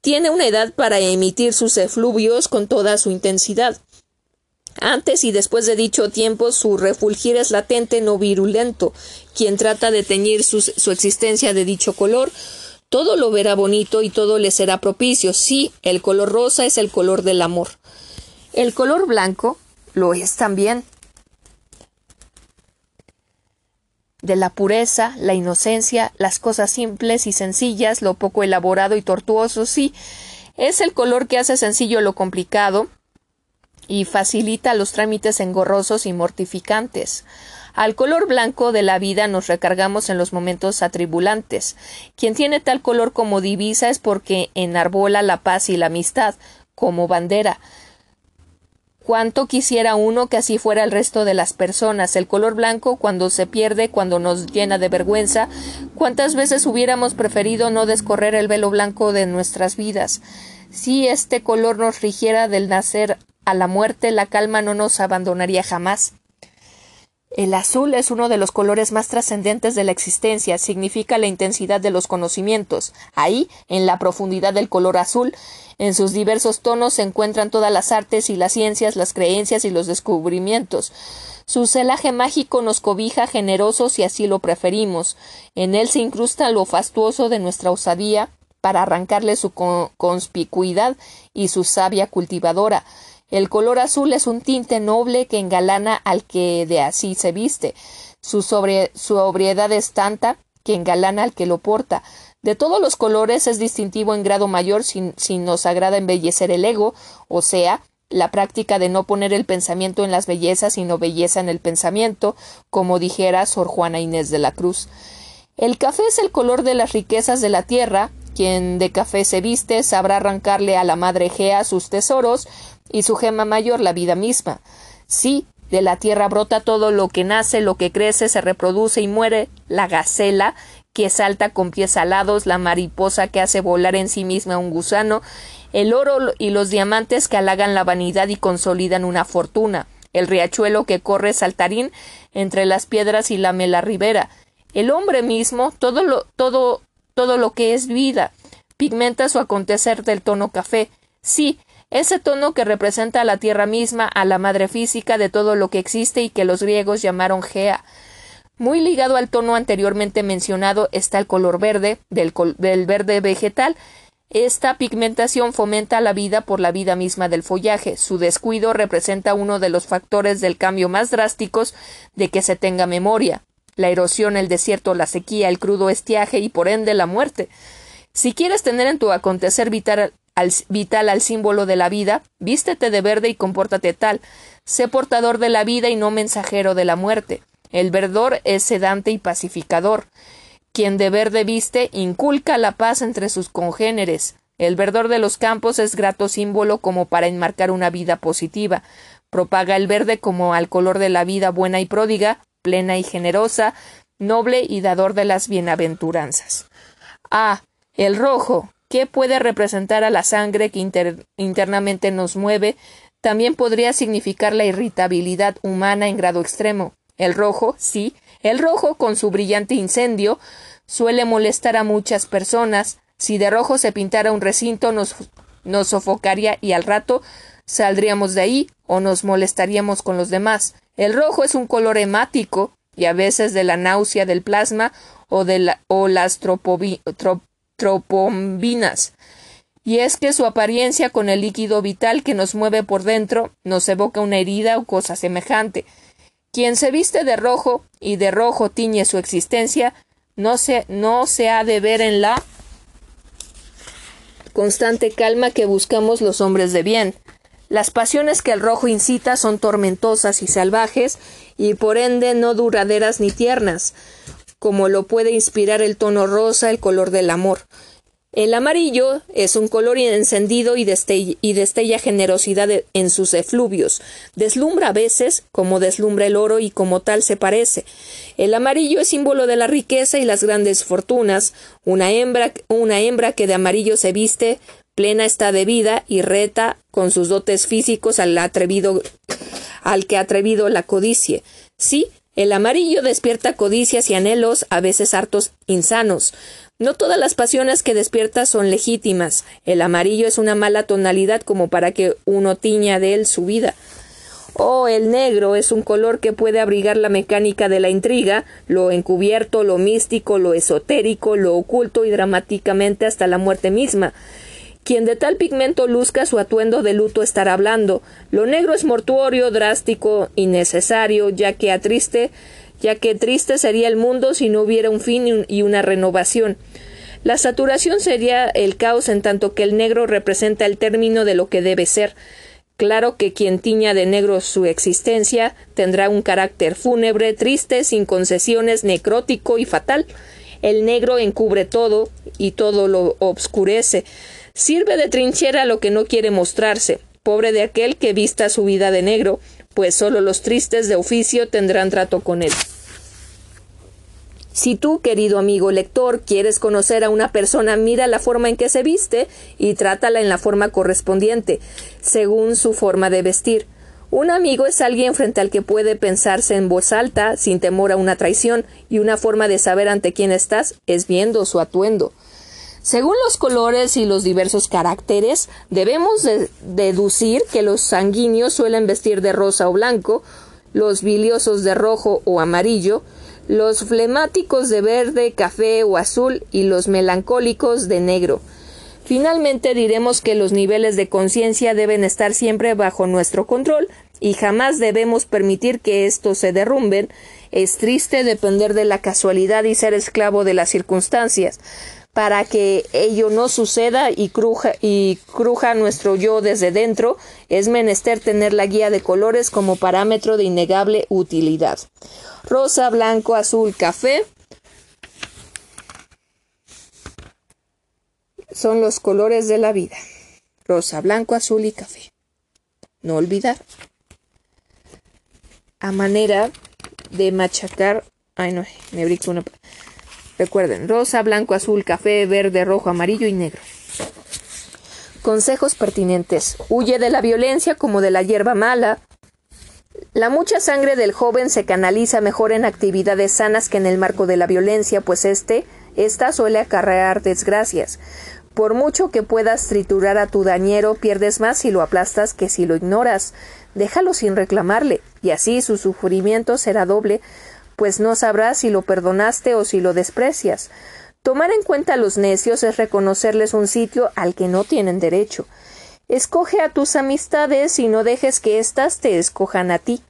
tiene una edad para emitir sus efluvios con toda su intensidad. Antes y después de dicho tiempo, su refulgir es latente, no virulento. Quien trata de teñir su, su existencia de dicho color, todo lo verá bonito y todo le será propicio. Sí, el color rosa es el color del amor. El color blanco lo es también. De la pureza, la inocencia, las cosas simples y sencillas, lo poco elaborado y tortuoso, sí, es el color que hace sencillo lo complicado y facilita los trámites engorrosos y mortificantes. Al color blanco de la vida nos recargamos en los momentos atribulantes. Quien tiene tal color como divisa es porque enarbola la paz y la amistad como bandera. Cuánto quisiera uno que así fuera el resto de las personas. El color blanco cuando se pierde, cuando nos llena de vergüenza. Cuántas veces hubiéramos preferido no descorrer el velo blanco de nuestras vidas. Si este color nos rigiera del nacer a la muerte, la calma no nos abandonaría jamás. El azul es uno de los colores más trascendentes de la existencia, significa la intensidad de los conocimientos. Ahí, en la profundidad del color azul, en sus diversos tonos se encuentran todas las artes y las ciencias, las creencias y los descubrimientos. Su celaje mágico nos cobija generosos y así lo preferimos. En él se incrusta lo fastuoso de nuestra osadía para arrancarle su conspicuidad y su savia cultivadora. El color azul es un tinte noble que engalana al que de así se viste. Su, sobriedad es tanta que engalana al que lo porta. De todos los colores es distintivo en grado mayor si, si nos agrada embellecer el ego, o sea, la práctica de no poner el pensamiento en las bellezas, sino belleza en el pensamiento, como dijera Sor Juana Inés de la Cruz. El café es el color de las riquezas de la tierra, quien de café se viste sabrá arrancarle a la madre Gea sus tesoros, y su gema mayor la vida misma. Sí, de la tierra brota todo lo que nace, lo que crece, se reproduce y muere, la gacela, que salta con pies alados, la mariposa que hace volar en sí misma un gusano, el oro y los diamantes que halagan la vanidad y consolidan una fortuna, el riachuelo que corre saltarín entre las piedras y lame la ribera, el hombre mismo, todo lo, todo, todo lo que es vida, pigmenta su acontecer del tono café. Sí, ese tono que representa a la tierra misma, a la madre física de todo lo que existe y que los griegos llamaron Gea. Muy ligado al tono anteriormente mencionado está el color verde, del, verde vegetal. Esta pigmentación fomenta la vida por la vida misma del follaje. Su descuido representa uno de los factores del cambio más drásticos de que se tenga memoria. La erosión, el desierto, la sequía, el crudo estiaje y por ende la muerte. Si quieres tener en tu acontecer vital, al, vital al símbolo de la vida, vístete de verde y compórtate tal. Sé portador de la vida y no mensajero de la muerte. El verdor es sedante y pacificador. Quien de verde viste inculca la paz entre sus congéneres. El verdor de los campos es grato símbolo como para enmarcar una vida positiva. Propaga el verde como al color de la vida buena y pródiga, plena y generosa, noble y dador de las bienaventuranzas. Ah, el rojo, ¿qué puede representar a la sangre que internamente nos mueve, también podría significar la irritabilidad humana en grado extremo. El rojo, sí, el rojo, con su brillante incendio, suele molestar a muchas personas, si de rojo se pintara un recinto nos, nos sofocaría y al rato saldríamos de ahí o nos molestaríamos con los demás. El rojo es un color hemático y a veces de la náusea del plasma o, de la, o las tropombinas. Y es que su apariencia con el líquido vital que nos mueve por dentro nos evoca una herida o cosa semejante. Quien se viste de rojo y de rojo tiñe su existencia, no se, no se ha de ver en la constante calma que buscamos los hombres de bien. Las pasiones que el rojo incita son tormentosas y salvajes, y por ende no duraderas ni tiernas, como lo puede inspirar el tono rosa, el color del amor. El amarillo es un color encendido y destella, generosidad en sus efluvios. Deslumbra a veces, como deslumbra el oro y como tal se parece. El amarillo es símbolo de la riqueza y las grandes fortunas. Una hembra, una hembra que de amarillo se viste, plena está de vida y reta con sus dotes físicos al atrevido, al que atrevido la codicie. Sí, el amarillo despierta codicias y anhelos, a veces hartos insanos. No todas las pasiones que despierta son legítimas. El amarillo es una mala tonalidad como para que uno tiña de él su vida. Oh, el negro es un color que puede abrigar la mecánica de la intriga, lo encubierto, lo místico, lo esotérico, lo oculto y dramáticamente hasta la muerte misma. Quien de tal pigmento luzca su atuendo de luto estará hablando. Lo negro es mortuorio, drástico, innecesario, ya que a triste ya que triste sería el mundo si no hubiera un fin y una renovación. La saturación sería el caos en tanto que el negro representa el término de lo que debe ser. Claro que quien tiña de negro su existencia tendrá un carácter fúnebre, triste, sin concesiones, necrótico y fatal. El negro encubre todo y todo lo obscurece. Sirve de trinchera lo que no quiere mostrarse. Pobre de aquel que vista su vida de negro, pues solo los tristes de oficio tendrán trato con él. Si tú, querido amigo lector, quieres conocer a una persona, mira la forma en que se viste y trátala en la forma correspondiente, según su forma de vestir. Un amigo es alguien frente al que puede pensarse en voz alta, sin temor a una traición, y una forma de saber ante quién estás es viendo su atuendo. Según los colores y los diversos caracteres, debemos deducir que los sanguíneos suelen vestir de rosa o blanco, los biliosos de rojo o amarillo, los flemáticos de verde, café o azul y los melancólicos de negro. Finalmente diremos que los niveles de conciencia deben estar siempre bajo nuestro control y jamás debemos permitir que estos se derrumben. Es triste depender de la casualidad y ser esclavo de las circunstancias. Para que ello no suceda y cruja, y cruja nuestro yo desde dentro, es menester tener la guía de colores como parámetro de innegable utilidad rosa, blanco, azul, café. Son los colores de la vida. Rosa, blanco, azul y café. No olvidar. A manera de machacar. Ay, no, me brinco una. Recuerden, rosa, blanco, azul, café, verde, rojo, amarillo y negro. Consejos pertinentes. Huye de la violencia como de la hierba mala. La mucha sangre del joven se canaliza mejor en actividades sanas que en el marco de la violencia, pues este, esta suele acarrear desgracias. Por mucho que puedas triturar a tu dañero, pierdes más si lo aplastas que si lo ignoras. Déjalo sin reclamarle, y así su sufrimiento será doble, pues no sabrás si lo perdonaste o si lo desprecias. Tomar en cuenta a los necios es reconocerles un sitio al que no tienen derecho. Escoge a tus amistades y no dejes que éstas te escojan a ti.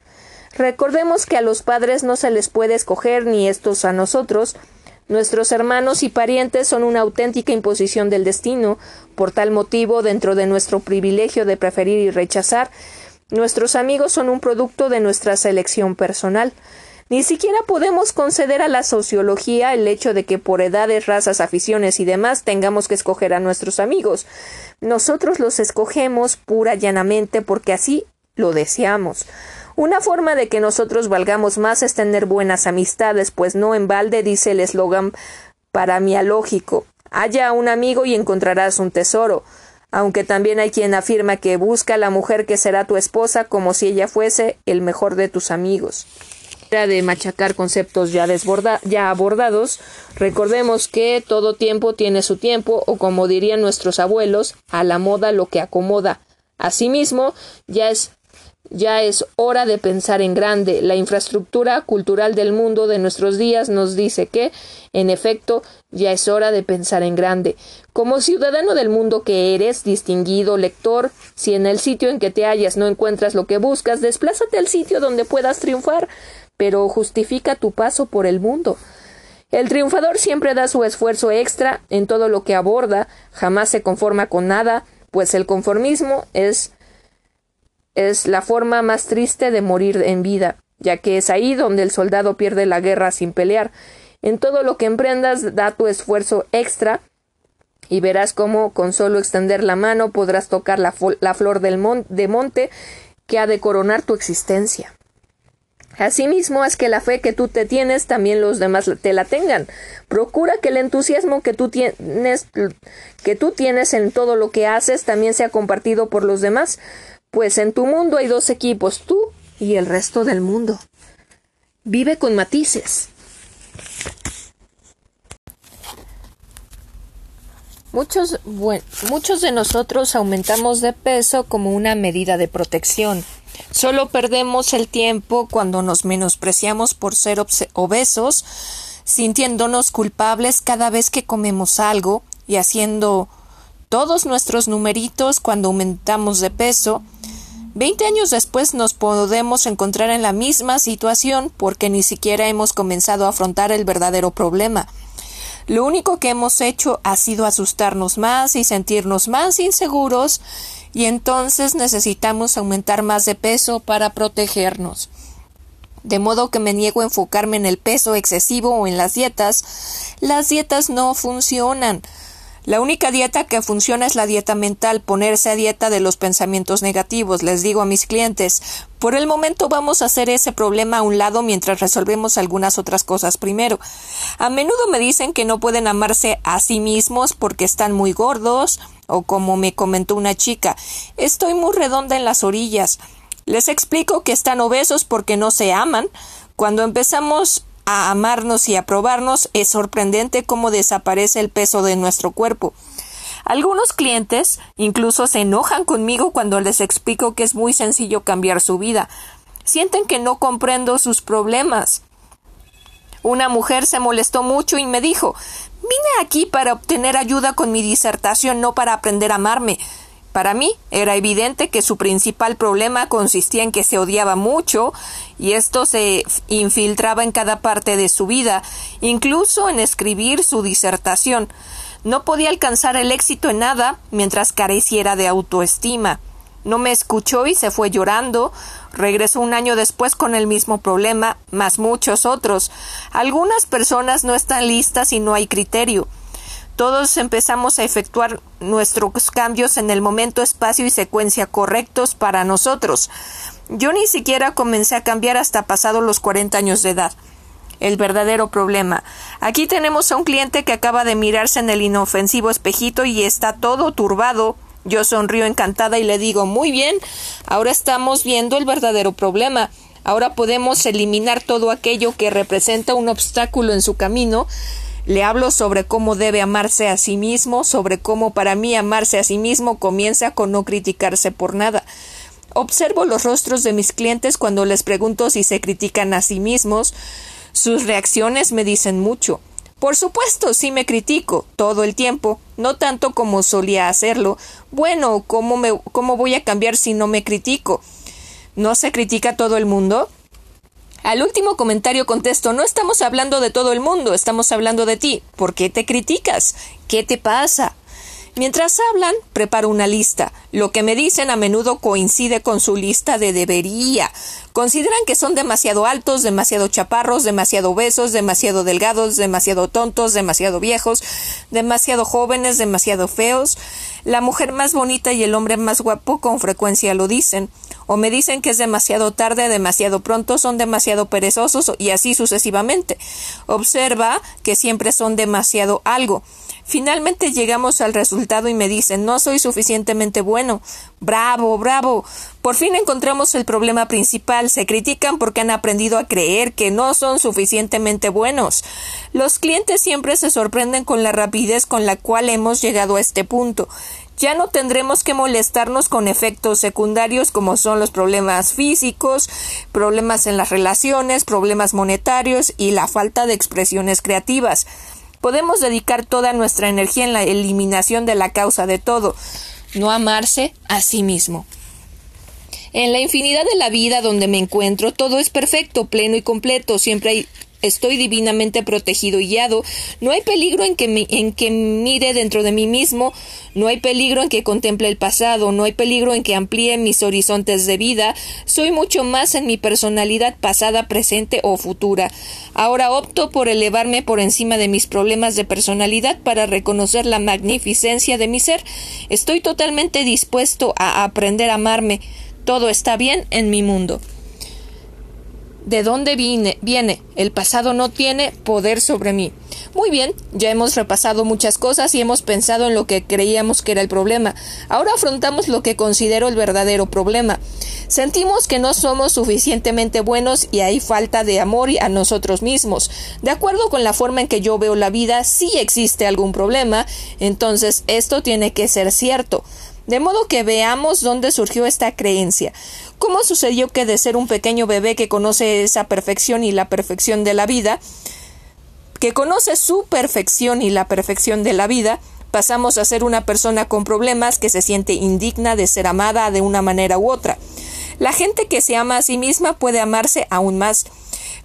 Recordemos que a los padres no se les puede escoger ni estos a nosotros. Nuestros hermanos y parientes son una auténtica imposición del destino. Por tal motivo, dentro de nuestro privilegio de preferir y rechazar, nuestros amigos son un producto de nuestra selección personal. Ni siquiera podemos conceder a la sociología el hecho de que por edades, razas, aficiones y demás tengamos que escoger a nuestros amigos. Nosotros los escogemos pura llanamente porque así lo deseamos. Una forma de que nosotros valgamos más es tener buenas amistades, pues no en balde dice el eslogan paramialógico. Haya un amigo y encontrarás un tesoro aunque también hay quien afirma que busca a la mujer que será tu esposa como si ella fuese el mejor de tus amigos. De machacar conceptos ya, ya abordados, recordemos que todo tiempo tiene su tiempo, o como dirían nuestros abuelos, a la moda lo que acomoda. Asimismo, ya es ya es hora de pensar en grande. La infraestructura cultural del mundo de nuestros días nos dice que, en efecto, ya es hora de pensar en grande. Como ciudadano del mundo que eres, distinguido lector, si en el sitio en que te hallas no encuentras lo que buscas, desplázate al sitio donde puedas triunfar, pero justifica tu paso por el mundo. El triunfador siempre da su esfuerzo extra en todo lo que aborda, jamás se conforma con nada, pues el conformismo es es la forma más triste de morir en vida, ya que es ahí donde el soldado pierde la guerra sin pelear. En todo lo que emprendas, da tu esfuerzo extra y verás cómo con solo extender la mano podrás tocar la, flor del de monte que ha de coronar tu existencia. Asimismo, haz que la fe que tú te tienes también los demás te la tengan. Procura que el entusiasmo que tú tienes que tú tienes en todo lo que haces también sea compartido por los demás. Pues en tu mundo hay dos equipos, tú y el resto del mundo. Vive con matices. Muchos, muchos de nosotros aumentamos de peso como una medida de protección. Solo perdemos el tiempo cuando nos menospreciamos por ser obesos, sintiéndonos culpables cada vez que comemos algo y haciendo todos nuestros numeritos cuando aumentamos de peso, Veinte años después nos podemos encontrar en la misma situación porque ni siquiera hemos comenzado a afrontar el verdadero problema. Lo único que hemos hecho ha sido asustarnos más y sentirnos más inseguros y entonces necesitamos aumentar más de peso para protegernos. De modo que me niego a enfocarme en el peso excesivo o en las dietas. Las dietas no funcionan. La única dieta que funciona es la dieta mental, ponerse a dieta de los pensamientos negativos. Les digo a mis clientes, por el momento vamos a hacer ese problema a un lado mientras resolvemos algunas otras cosas primero. A menudo me dicen que no pueden amarse a sí mismos porque están muy gordos, o como me comentó una chica, estoy muy redonda en las orillas. Les explico que están obesos porque no se aman. Cuando empezamos a amarnos y a probarnos, es sorprendente cómo desaparece el peso de nuestro cuerpo. Algunos clientes incluso se enojan conmigo cuando les explico que es muy sencillo cambiar su vida. Sienten que no comprendo sus problemas. Una mujer se molestó mucho y me dijo Vine aquí para obtener ayuda con mi disertación, no para aprender a amarme. Para mí era evidente que su principal problema consistía en que se odiaba mucho y esto se infiltraba en cada parte de su vida, incluso en escribir su disertación. No podía alcanzar el éxito en nada mientras careciera de autoestima. No me escuchó y se fue llorando. Regresó un año después con el mismo problema, más muchos otros. Algunas personas no están listas y no hay criterio. Todos empezamos a efectuar nuestros cambios en el momento, espacio y secuencia correctos para nosotros. Yo ni siquiera comencé a cambiar hasta pasado los 40 años de edad. El verdadero problema. Aquí tenemos a un cliente que acaba de mirarse en el inofensivo espejito y está todo turbado. Yo sonrío encantada y le digo Muy bien, ahora estamos viendo el verdadero problema. Ahora podemos eliminar todo aquello que representa un obstáculo en su camino le hablo sobre cómo debe amarse a sí mismo, sobre cómo para mí amarse a sí mismo comienza con no criticarse por nada. Observo los rostros de mis clientes cuando les pregunto si se critican a sí mismos. Sus reacciones me dicen mucho. Por supuesto, sí me critico todo el tiempo, no tanto como solía hacerlo. Bueno, ¿cómo, cómo voy a cambiar si no me critico? ¿No se critica todo el mundo? Al último comentario contesto no estamos hablando de todo el mundo, estamos hablando de ti. ¿Por qué te criticas? ¿Qué te pasa? Mientras hablan, preparo una lista. Lo que me dicen a menudo coincide con su lista de debería. Consideran que son demasiado altos, demasiado chaparros, demasiado obesos, demasiado delgados, demasiado tontos, demasiado viejos, demasiado jóvenes, demasiado feos. La mujer más bonita y el hombre más guapo con frecuencia lo dicen. O me dicen que es demasiado tarde, demasiado pronto, son demasiado perezosos y así sucesivamente. Observa que siempre son demasiado algo. Finalmente llegamos al resultado y me dicen no soy suficientemente bueno. Bravo, bravo. Por fin encontramos el problema principal. Se critican porque han aprendido a creer que no son suficientemente buenos. Los clientes siempre se sorprenden con la rapidez con la cual hemos llegado a este punto. Ya no tendremos que molestarnos con efectos secundarios como son los problemas físicos, problemas en las relaciones, problemas monetarios y la falta de expresiones creativas. Podemos dedicar toda nuestra energía en la eliminación de la causa de todo, no amarse a sí mismo. En la infinidad de la vida donde me encuentro, todo es perfecto, pleno y completo, siempre hay estoy divinamente protegido y guiado, no hay peligro en que, en que mire dentro de mí mismo, no hay peligro en que contemple el pasado, no hay peligro en que amplíe mis horizontes de vida, soy mucho más en mi personalidad pasada, presente o futura. Ahora opto por elevarme por encima de mis problemas de personalidad para reconocer la magnificencia de mi ser. Estoy totalmente dispuesto a aprender a amarme. Todo está bien en mi mundo de dónde viene, viene. El pasado no tiene poder sobre mí. Muy bien, ya hemos repasado muchas cosas y hemos pensado en lo que creíamos que era el problema. Ahora afrontamos lo que considero el verdadero problema. Sentimos que no somos suficientemente buenos y hay falta de amor a nosotros mismos. De acuerdo con la forma en que yo veo la vida, si existe algún problema, entonces esto tiene que ser cierto. De modo que veamos dónde surgió esta creencia. ¿Cómo sucedió que de ser un pequeño bebé que conoce esa perfección y la perfección de la vida, que conoce su perfección y la perfección de la vida, pasamos a ser una persona con problemas que se siente indigna de ser amada de una manera u otra? La gente que se ama a sí misma puede amarse aún más.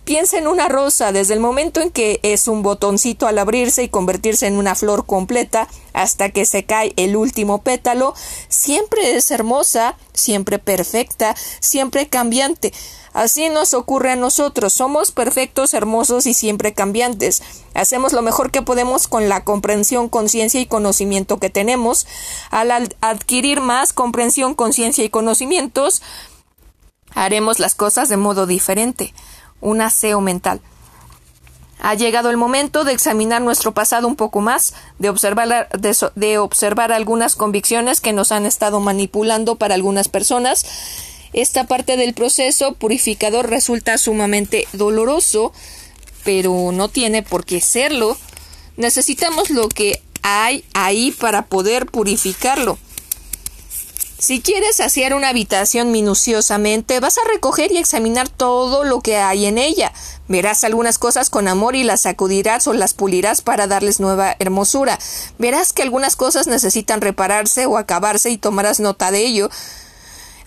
Piensa en una rosa, desde el momento en que es un botoncito al abrirse y convertirse en una flor completa, hasta que se cae el último pétalo, siempre es hermosa, siempre perfecta, siempre cambiante. Así nos ocurre a nosotros, somos perfectos, hermosos y siempre cambiantes. Hacemos lo mejor que podemos con la comprensión, conciencia y conocimiento que tenemos. Al adquirir más comprensión, conciencia y conocimientos, haremos las cosas de modo diferente un aseo mental. Ha llegado el momento de examinar nuestro pasado un poco más, de observar, de, observar algunas convicciones que nos han estado manipulando para algunas personas. Esta parte del proceso purificador resulta sumamente doloroso, pero no tiene por qué serlo. Necesitamos lo que hay ahí para poder purificarlo. Si quieres hacer una habitación minuciosamente, vas a recoger y examinar todo lo que hay en ella. Verás algunas cosas con amor y las sacudirás o las pulirás para darles nueva hermosura. Verás que algunas cosas necesitan repararse o acabarse y tomarás nota de ello.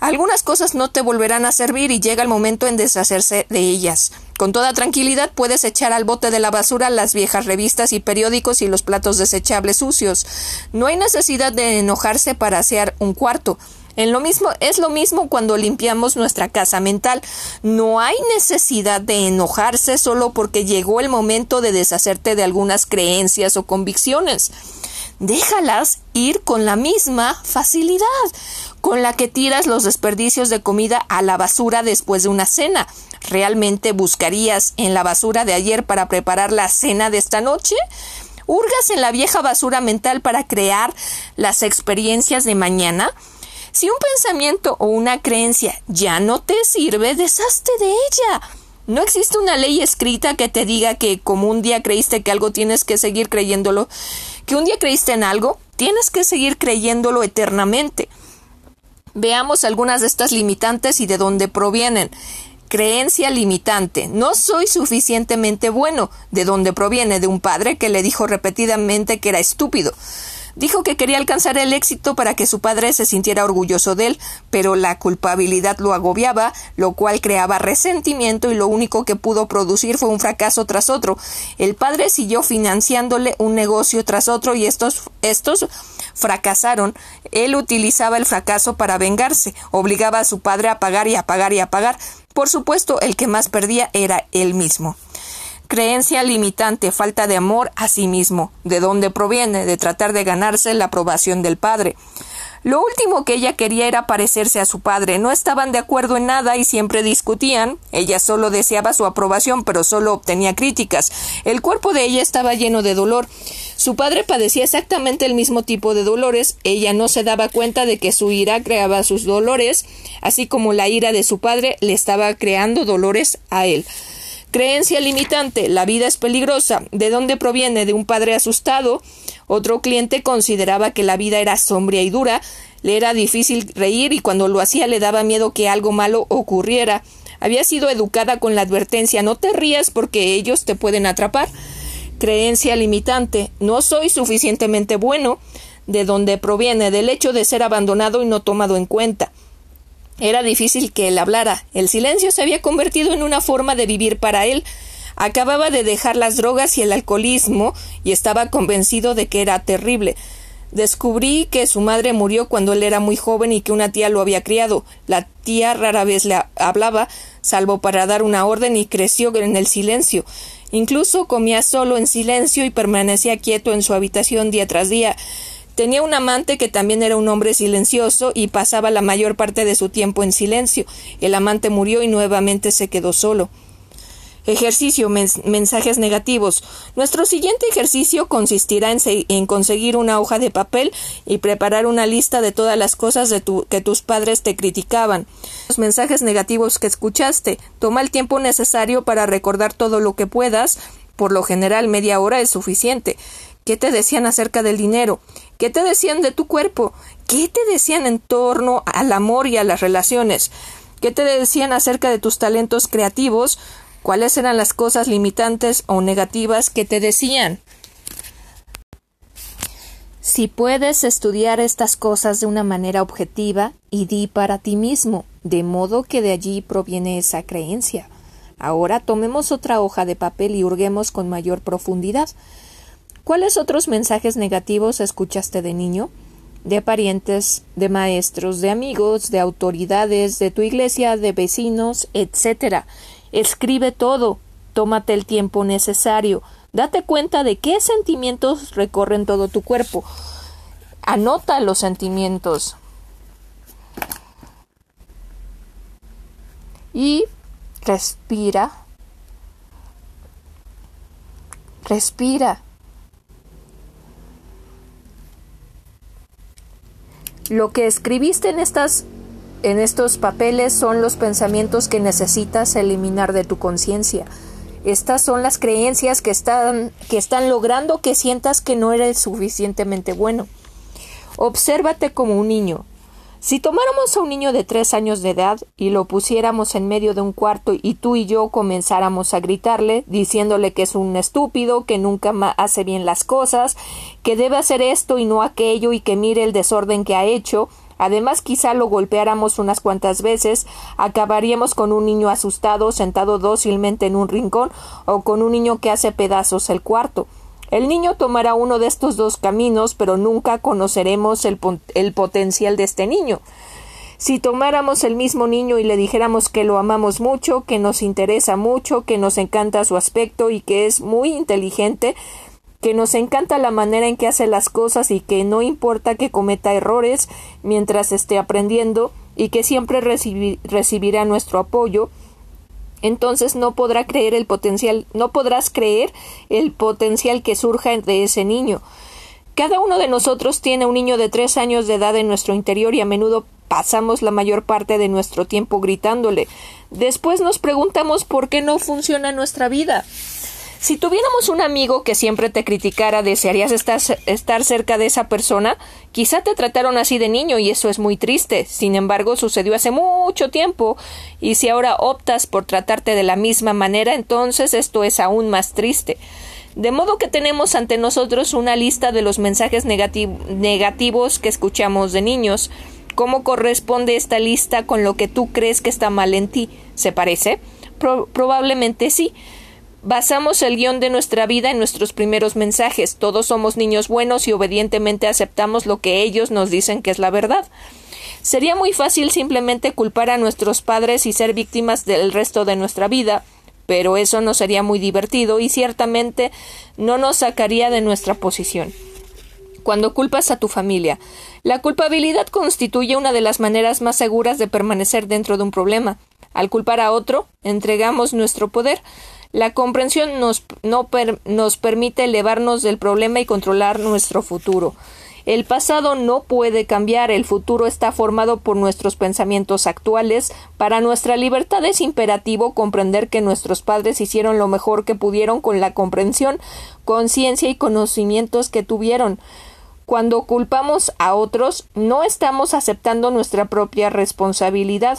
Algunas cosas no te volverán a servir y llega el momento en deshacerse de ellas. Con toda tranquilidad puedes echar al bote de la basura las viejas revistas y periódicos y los platos desechables sucios. No hay necesidad de enojarse para hacer un cuarto. En lo mismo, es lo mismo cuando limpiamos nuestra casa mental. No hay necesidad de enojarse solo porque llegó el momento de deshacerte de algunas creencias o convicciones. Déjalas ir con la misma facilidad con la que tiras los desperdicios de comida a la basura después de una cena. ¿Realmente buscarías en la basura de ayer para preparar la cena de esta noche? ¿Hurgas en la vieja basura mental para crear las experiencias de mañana? Si un pensamiento o una creencia ya no te sirve, deshazte de ella. No existe una ley escrita que te diga que como un día creíste que algo tienes que seguir creyéndolo, que un día creíste en algo, tienes que seguir creyéndolo eternamente. Veamos algunas de estas limitantes y de dónde provienen. Creencia limitante. No soy suficientemente bueno. ¿De dónde proviene? De un padre que le dijo repetidamente que era estúpido. Dijo que quería alcanzar el éxito para que su padre se sintiera orgulloso de él, pero la culpabilidad lo agobiaba, lo cual creaba resentimiento y lo único que pudo producir fue un fracaso tras otro. El padre siguió financiándole un negocio tras otro y estos, estos fracasaron, él utilizaba el fracaso para vengarse, obligaba a su padre a pagar y a pagar y a pagar. Por supuesto, el que más perdía era él mismo. Creencia limitante, falta de amor a sí mismo. ¿De dónde proviene? De tratar de ganarse la aprobación del padre. Lo último que ella quería era parecerse a su padre. No estaban de acuerdo en nada y siempre discutían. Ella solo deseaba su aprobación, pero solo obtenía críticas. El cuerpo de ella estaba lleno de dolor. Su padre padecía exactamente el mismo tipo de dolores. Ella no se daba cuenta de que su ira creaba sus dolores, así como la ira de su padre le estaba creando dolores a él. Creencia limitante. La vida es peligrosa. ¿De dónde proviene? De un padre asustado. Otro cliente consideraba que la vida era sombría y dura. Le era difícil reír y cuando lo hacía le daba miedo que algo malo ocurriera. Había sido educada con la advertencia no te rías porque ellos te pueden atrapar. Creencia limitante. No soy suficientemente bueno. ¿De dónde proviene? Del hecho de ser abandonado y no tomado en cuenta. Era difícil que él hablara. El silencio se había convertido en una forma de vivir para él. Acababa de dejar las drogas y el alcoholismo y estaba convencido de que era terrible. Descubrí que su madre murió cuando él era muy joven y que una tía lo había criado. La tía rara vez le hablaba, salvo para dar una orden, y creció en el silencio. Incluso comía solo en silencio y permanecía quieto en su habitación día tras día. Tenía un amante que también era un hombre silencioso y pasaba la mayor parte de su tiempo en silencio. El amante murió y nuevamente se quedó solo. Ejercicio mensajes negativos. Nuestro siguiente ejercicio consistirá en, conseguir una hoja de papel y preparar una lista de todas las cosas de que tus padres te criticaban. Los mensajes negativos que escuchaste. Toma el tiempo necesario para recordar todo lo que puedas. Por lo general media hora es suficiente. ¿Qué te decían acerca del dinero? ¿Qué te decían de tu cuerpo? ¿Qué te decían en torno al amor y a las relaciones? ¿Qué te decían acerca de tus talentos creativos? ¿Cuáles eran las cosas limitantes o negativas que te decían? Si puedes estudiar estas cosas de una manera objetiva y di para ti mismo, de modo que de allí proviene esa creencia. Ahora tomemos otra hoja de papel y hurguemos con mayor profundidad. ¿Cuáles otros mensajes negativos escuchaste de niño? De parientes, de maestros, de amigos, de autoridades, de tu iglesia, de vecinos, etc. Escribe todo. Tómate el tiempo necesario. Date cuenta de qué sentimientos recorren todo tu cuerpo. Anota los sentimientos. Y respira. Respira. Lo que escribiste en estas en estos papeles son los pensamientos que necesitas eliminar de tu conciencia. Estas son las creencias que están, que están logrando que sientas que no eres suficientemente bueno. Obsérvate como un niño. Si tomáramos a un niño de tres años de edad y lo pusiéramos en medio de un cuarto y tú y yo comenzáramos a gritarle, diciéndole que es un estúpido, que nunca hace bien las cosas, que debe hacer esto y no aquello y que mire el desorden que ha hecho, Además, quizá lo golpeáramos unas cuantas veces, acabaríamos con un niño asustado sentado dócilmente en un rincón o con un niño que hace pedazos el cuarto. El niño tomará uno de estos dos caminos, pero nunca conoceremos el, el, potencial de este niño. Si tomáramos el mismo niño y le dijéramos que lo amamos mucho, que nos interesa mucho, que nos encanta su aspecto y que es muy inteligente, que nos encanta la manera en que hace las cosas y que no importa que cometa errores mientras esté aprendiendo y que siempre recibirá nuestro apoyo, entonces no podrá creer el potencial, no podrás creer el potencial que surja de ese niño. Cada uno de nosotros tiene un niño de tres años de edad en nuestro interior y a menudo pasamos la mayor parte de nuestro tiempo gritándole. Después nos preguntamos por qué no funciona nuestra vida. Si tuviéramos un amigo que siempre te criticara, ¿desearías estar, estar, cerca de esa persona? Quizá te trataron así de niño y eso es muy triste. Sin embargo, sucedió hace mucho tiempo y si ahora optas por tratarte de la misma manera, entonces esto es aún más triste. De modo que tenemos ante nosotros una lista de los mensajes negativos que escuchamos de niños. ¿Cómo corresponde esta lista con lo que tú crees que está mal en ti? ¿Se parece? probablemente sí Basamos el guion de nuestra vida en nuestros primeros mensajes. Todos somos niños buenos y obedientemente aceptamos lo que ellos nos dicen que es la verdad. Sería muy fácil simplemente culpar a nuestros padres y ser víctimas del resto de nuestra vida, pero eso no sería muy divertido y ciertamente no nos sacaría de nuestra posición. Cuando culpas a tu familia, la culpabilidad constituye una de las maneras más seguras de permanecer dentro de un problema. Al culpar a otro, entregamos nuestro poder. La comprensión nos, nos permite elevarnos del problema y controlar nuestro futuro. El pasado no puede cambiar, el futuro está formado por nuestros pensamientos actuales. Para nuestra libertad es imperativo comprender que nuestros padres hicieron lo mejor que pudieron con la comprensión, conciencia y conocimientos que tuvieron. Cuando culpamos a otros, no estamos aceptando nuestra propia responsabilidad.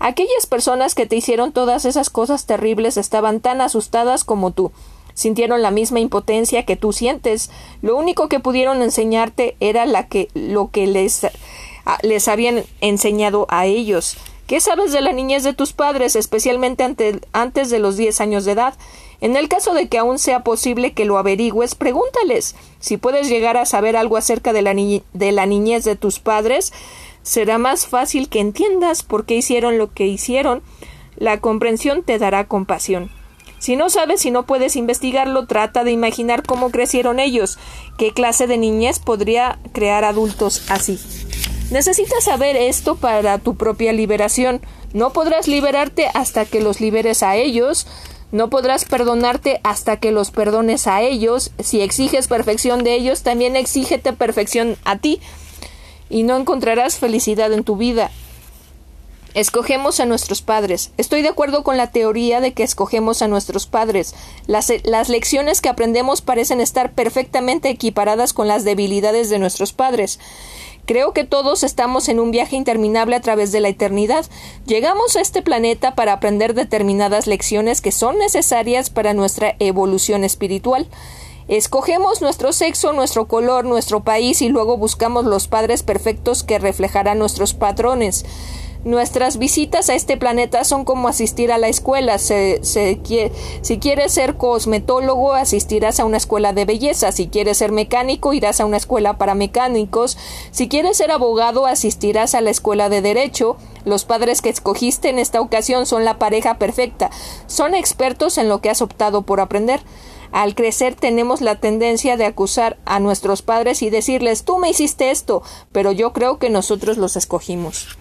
Aquellas personas que te hicieron todas esas cosas terribles estaban tan asustadas como tú. Sintieron la misma impotencia que tú sientes. Lo único que pudieron enseñarte era la que, lo que les, les habían enseñado a ellos. ¿Qué sabes de la niñez de tus padres, especialmente antes de los diez años de edad? En el caso de que aún sea posible que lo averigües, pregúntales. Si puedes llegar a saber algo acerca de la, de la niñez de tus padres, será más fácil que entiendas por qué hicieron lo que hicieron. La comprensión te dará compasión. Si no sabes y no puedes investigarlo, trata de imaginar cómo crecieron ellos, qué clase de niñez podría crear adultos así. Necesitas saber esto para tu propia liberación. No podrás liberarte hasta que los liberes a ellos. No podrás perdonarte hasta que los perdones a ellos. Si exiges perfección de ellos, también exígete perfección a ti y no encontrarás felicidad en tu vida. Escogemos a nuestros padres. Estoy de acuerdo con la teoría de que escogemos a nuestros padres. Las, las, lecciones que aprendemos parecen estar perfectamente equiparadas con las debilidades de nuestros padres. Creo que todos estamos en un viaje interminable a través de la eternidad. Llegamos a este planeta para aprender determinadas lecciones que son necesarias para nuestra evolución espiritual. Escogemos nuestro sexo, nuestro color, nuestro país y luego buscamos los padres perfectos que reflejarán nuestros patrones. Nuestras visitas a este planeta son como asistir a la escuela. si quieres ser cosmetólogo, asistirás a una escuela de belleza. Si quieres ser mecánico, irás a una escuela para mecánicos. Si quieres ser abogado, asistirás a la escuela de derecho. Los padres que escogiste en esta ocasión son la pareja perfecta. Son expertos en lo que has optado por aprender. Al crecer tenemos la tendencia de acusar a nuestros padres y decirles tú me hiciste esto, pero yo creo que nosotros los escogimos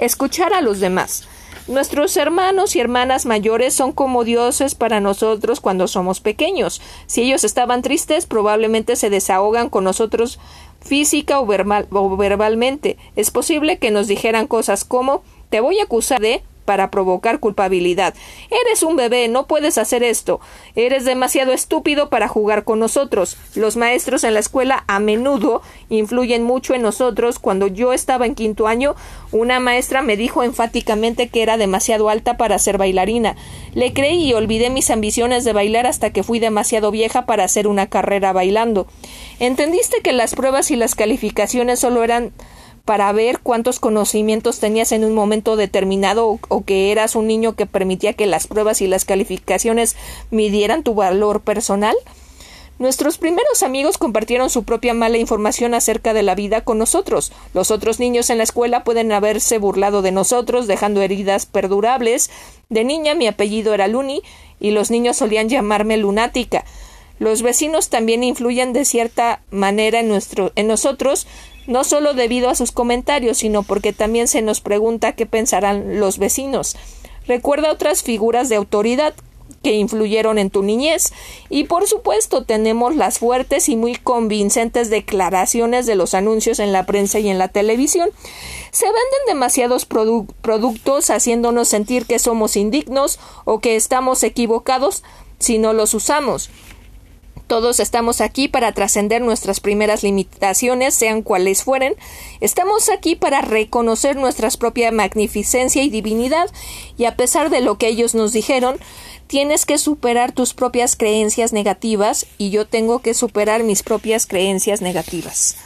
escuchar a los demás. Nuestros hermanos y hermanas mayores son como dioses para nosotros cuando somos pequeños. Si ellos estaban tristes, probablemente se desahogan con nosotros física o, o verbalmente. Es posible que nos dijeran cosas como te voy a acusar de para provocar culpabilidad. Eres un bebé, no puedes hacer esto. Eres demasiado estúpido para jugar con nosotros. Los maestros en la escuela a menudo influyen mucho en nosotros. Cuando yo estaba en quinto año, una maestra me dijo enfáticamente que era demasiado alta para ser bailarina. Le creí y olvidé mis ambiciones de bailar hasta que fui demasiado vieja para hacer una carrera bailando. ¿Entendiste que las pruebas y las calificaciones solo eran para ver cuántos conocimientos tenías en un momento determinado o, que eras un niño que permitía que las pruebas y las calificaciones midieran tu valor personal? Nuestros primeros amigos compartieron su propia mala información acerca de la vida con nosotros. Los otros niños en la escuela pueden haberse burlado de nosotros, dejando heridas perdurables. De niña mi apellido era Luni y los niños solían llamarme lunática. Los vecinos también influyen de cierta manera en, nuestro, en nosotros, no solo debido a sus comentarios, sino porque también se nos pregunta qué pensarán los vecinos. Recuerda otras figuras de autoridad que influyeron en tu niñez y por supuesto tenemos las fuertes y muy convincentes declaraciones de los anuncios en la prensa y en la televisión. Se venden demasiados productos haciéndonos sentir que somos indignos o que estamos equivocados si no los usamos. Todos estamos aquí para trascender nuestras primeras limitaciones, sean cuales fueren. Estamos aquí para reconocer nuestra propia magnificencia y divinidad, y a pesar de lo que ellos nos dijeron, tienes que superar tus propias creencias negativas y yo tengo que superar mis propias creencias negativas.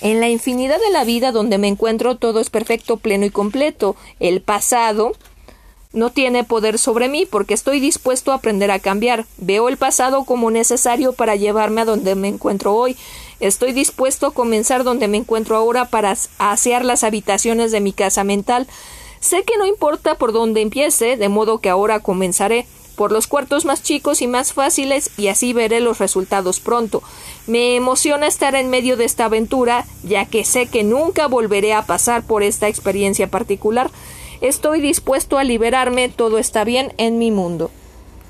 En la infinidad de la vida donde me encuentro todo es perfecto, pleno y completo. El pasado no tiene poder sobre mí porque estoy dispuesto a aprender a cambiar. Veo el pasado como necesario para llevarme a donde me encuentro hoy. Estoy dispuesto a comenzar donde me encuentro ahora para asear las habitaciones de mi casa mental. Sé que no importa por dónde empiece, de modo que ahora comenzaré por los cuartos más chicos y más fáciles y así veré los resultados pronto. Me emociona estar en medio de esta aventura, ya que sé que nunca volveré a pasar por esta experiencia particular. Estoy dispuesto a liberarme, todo está bien en mi mundo.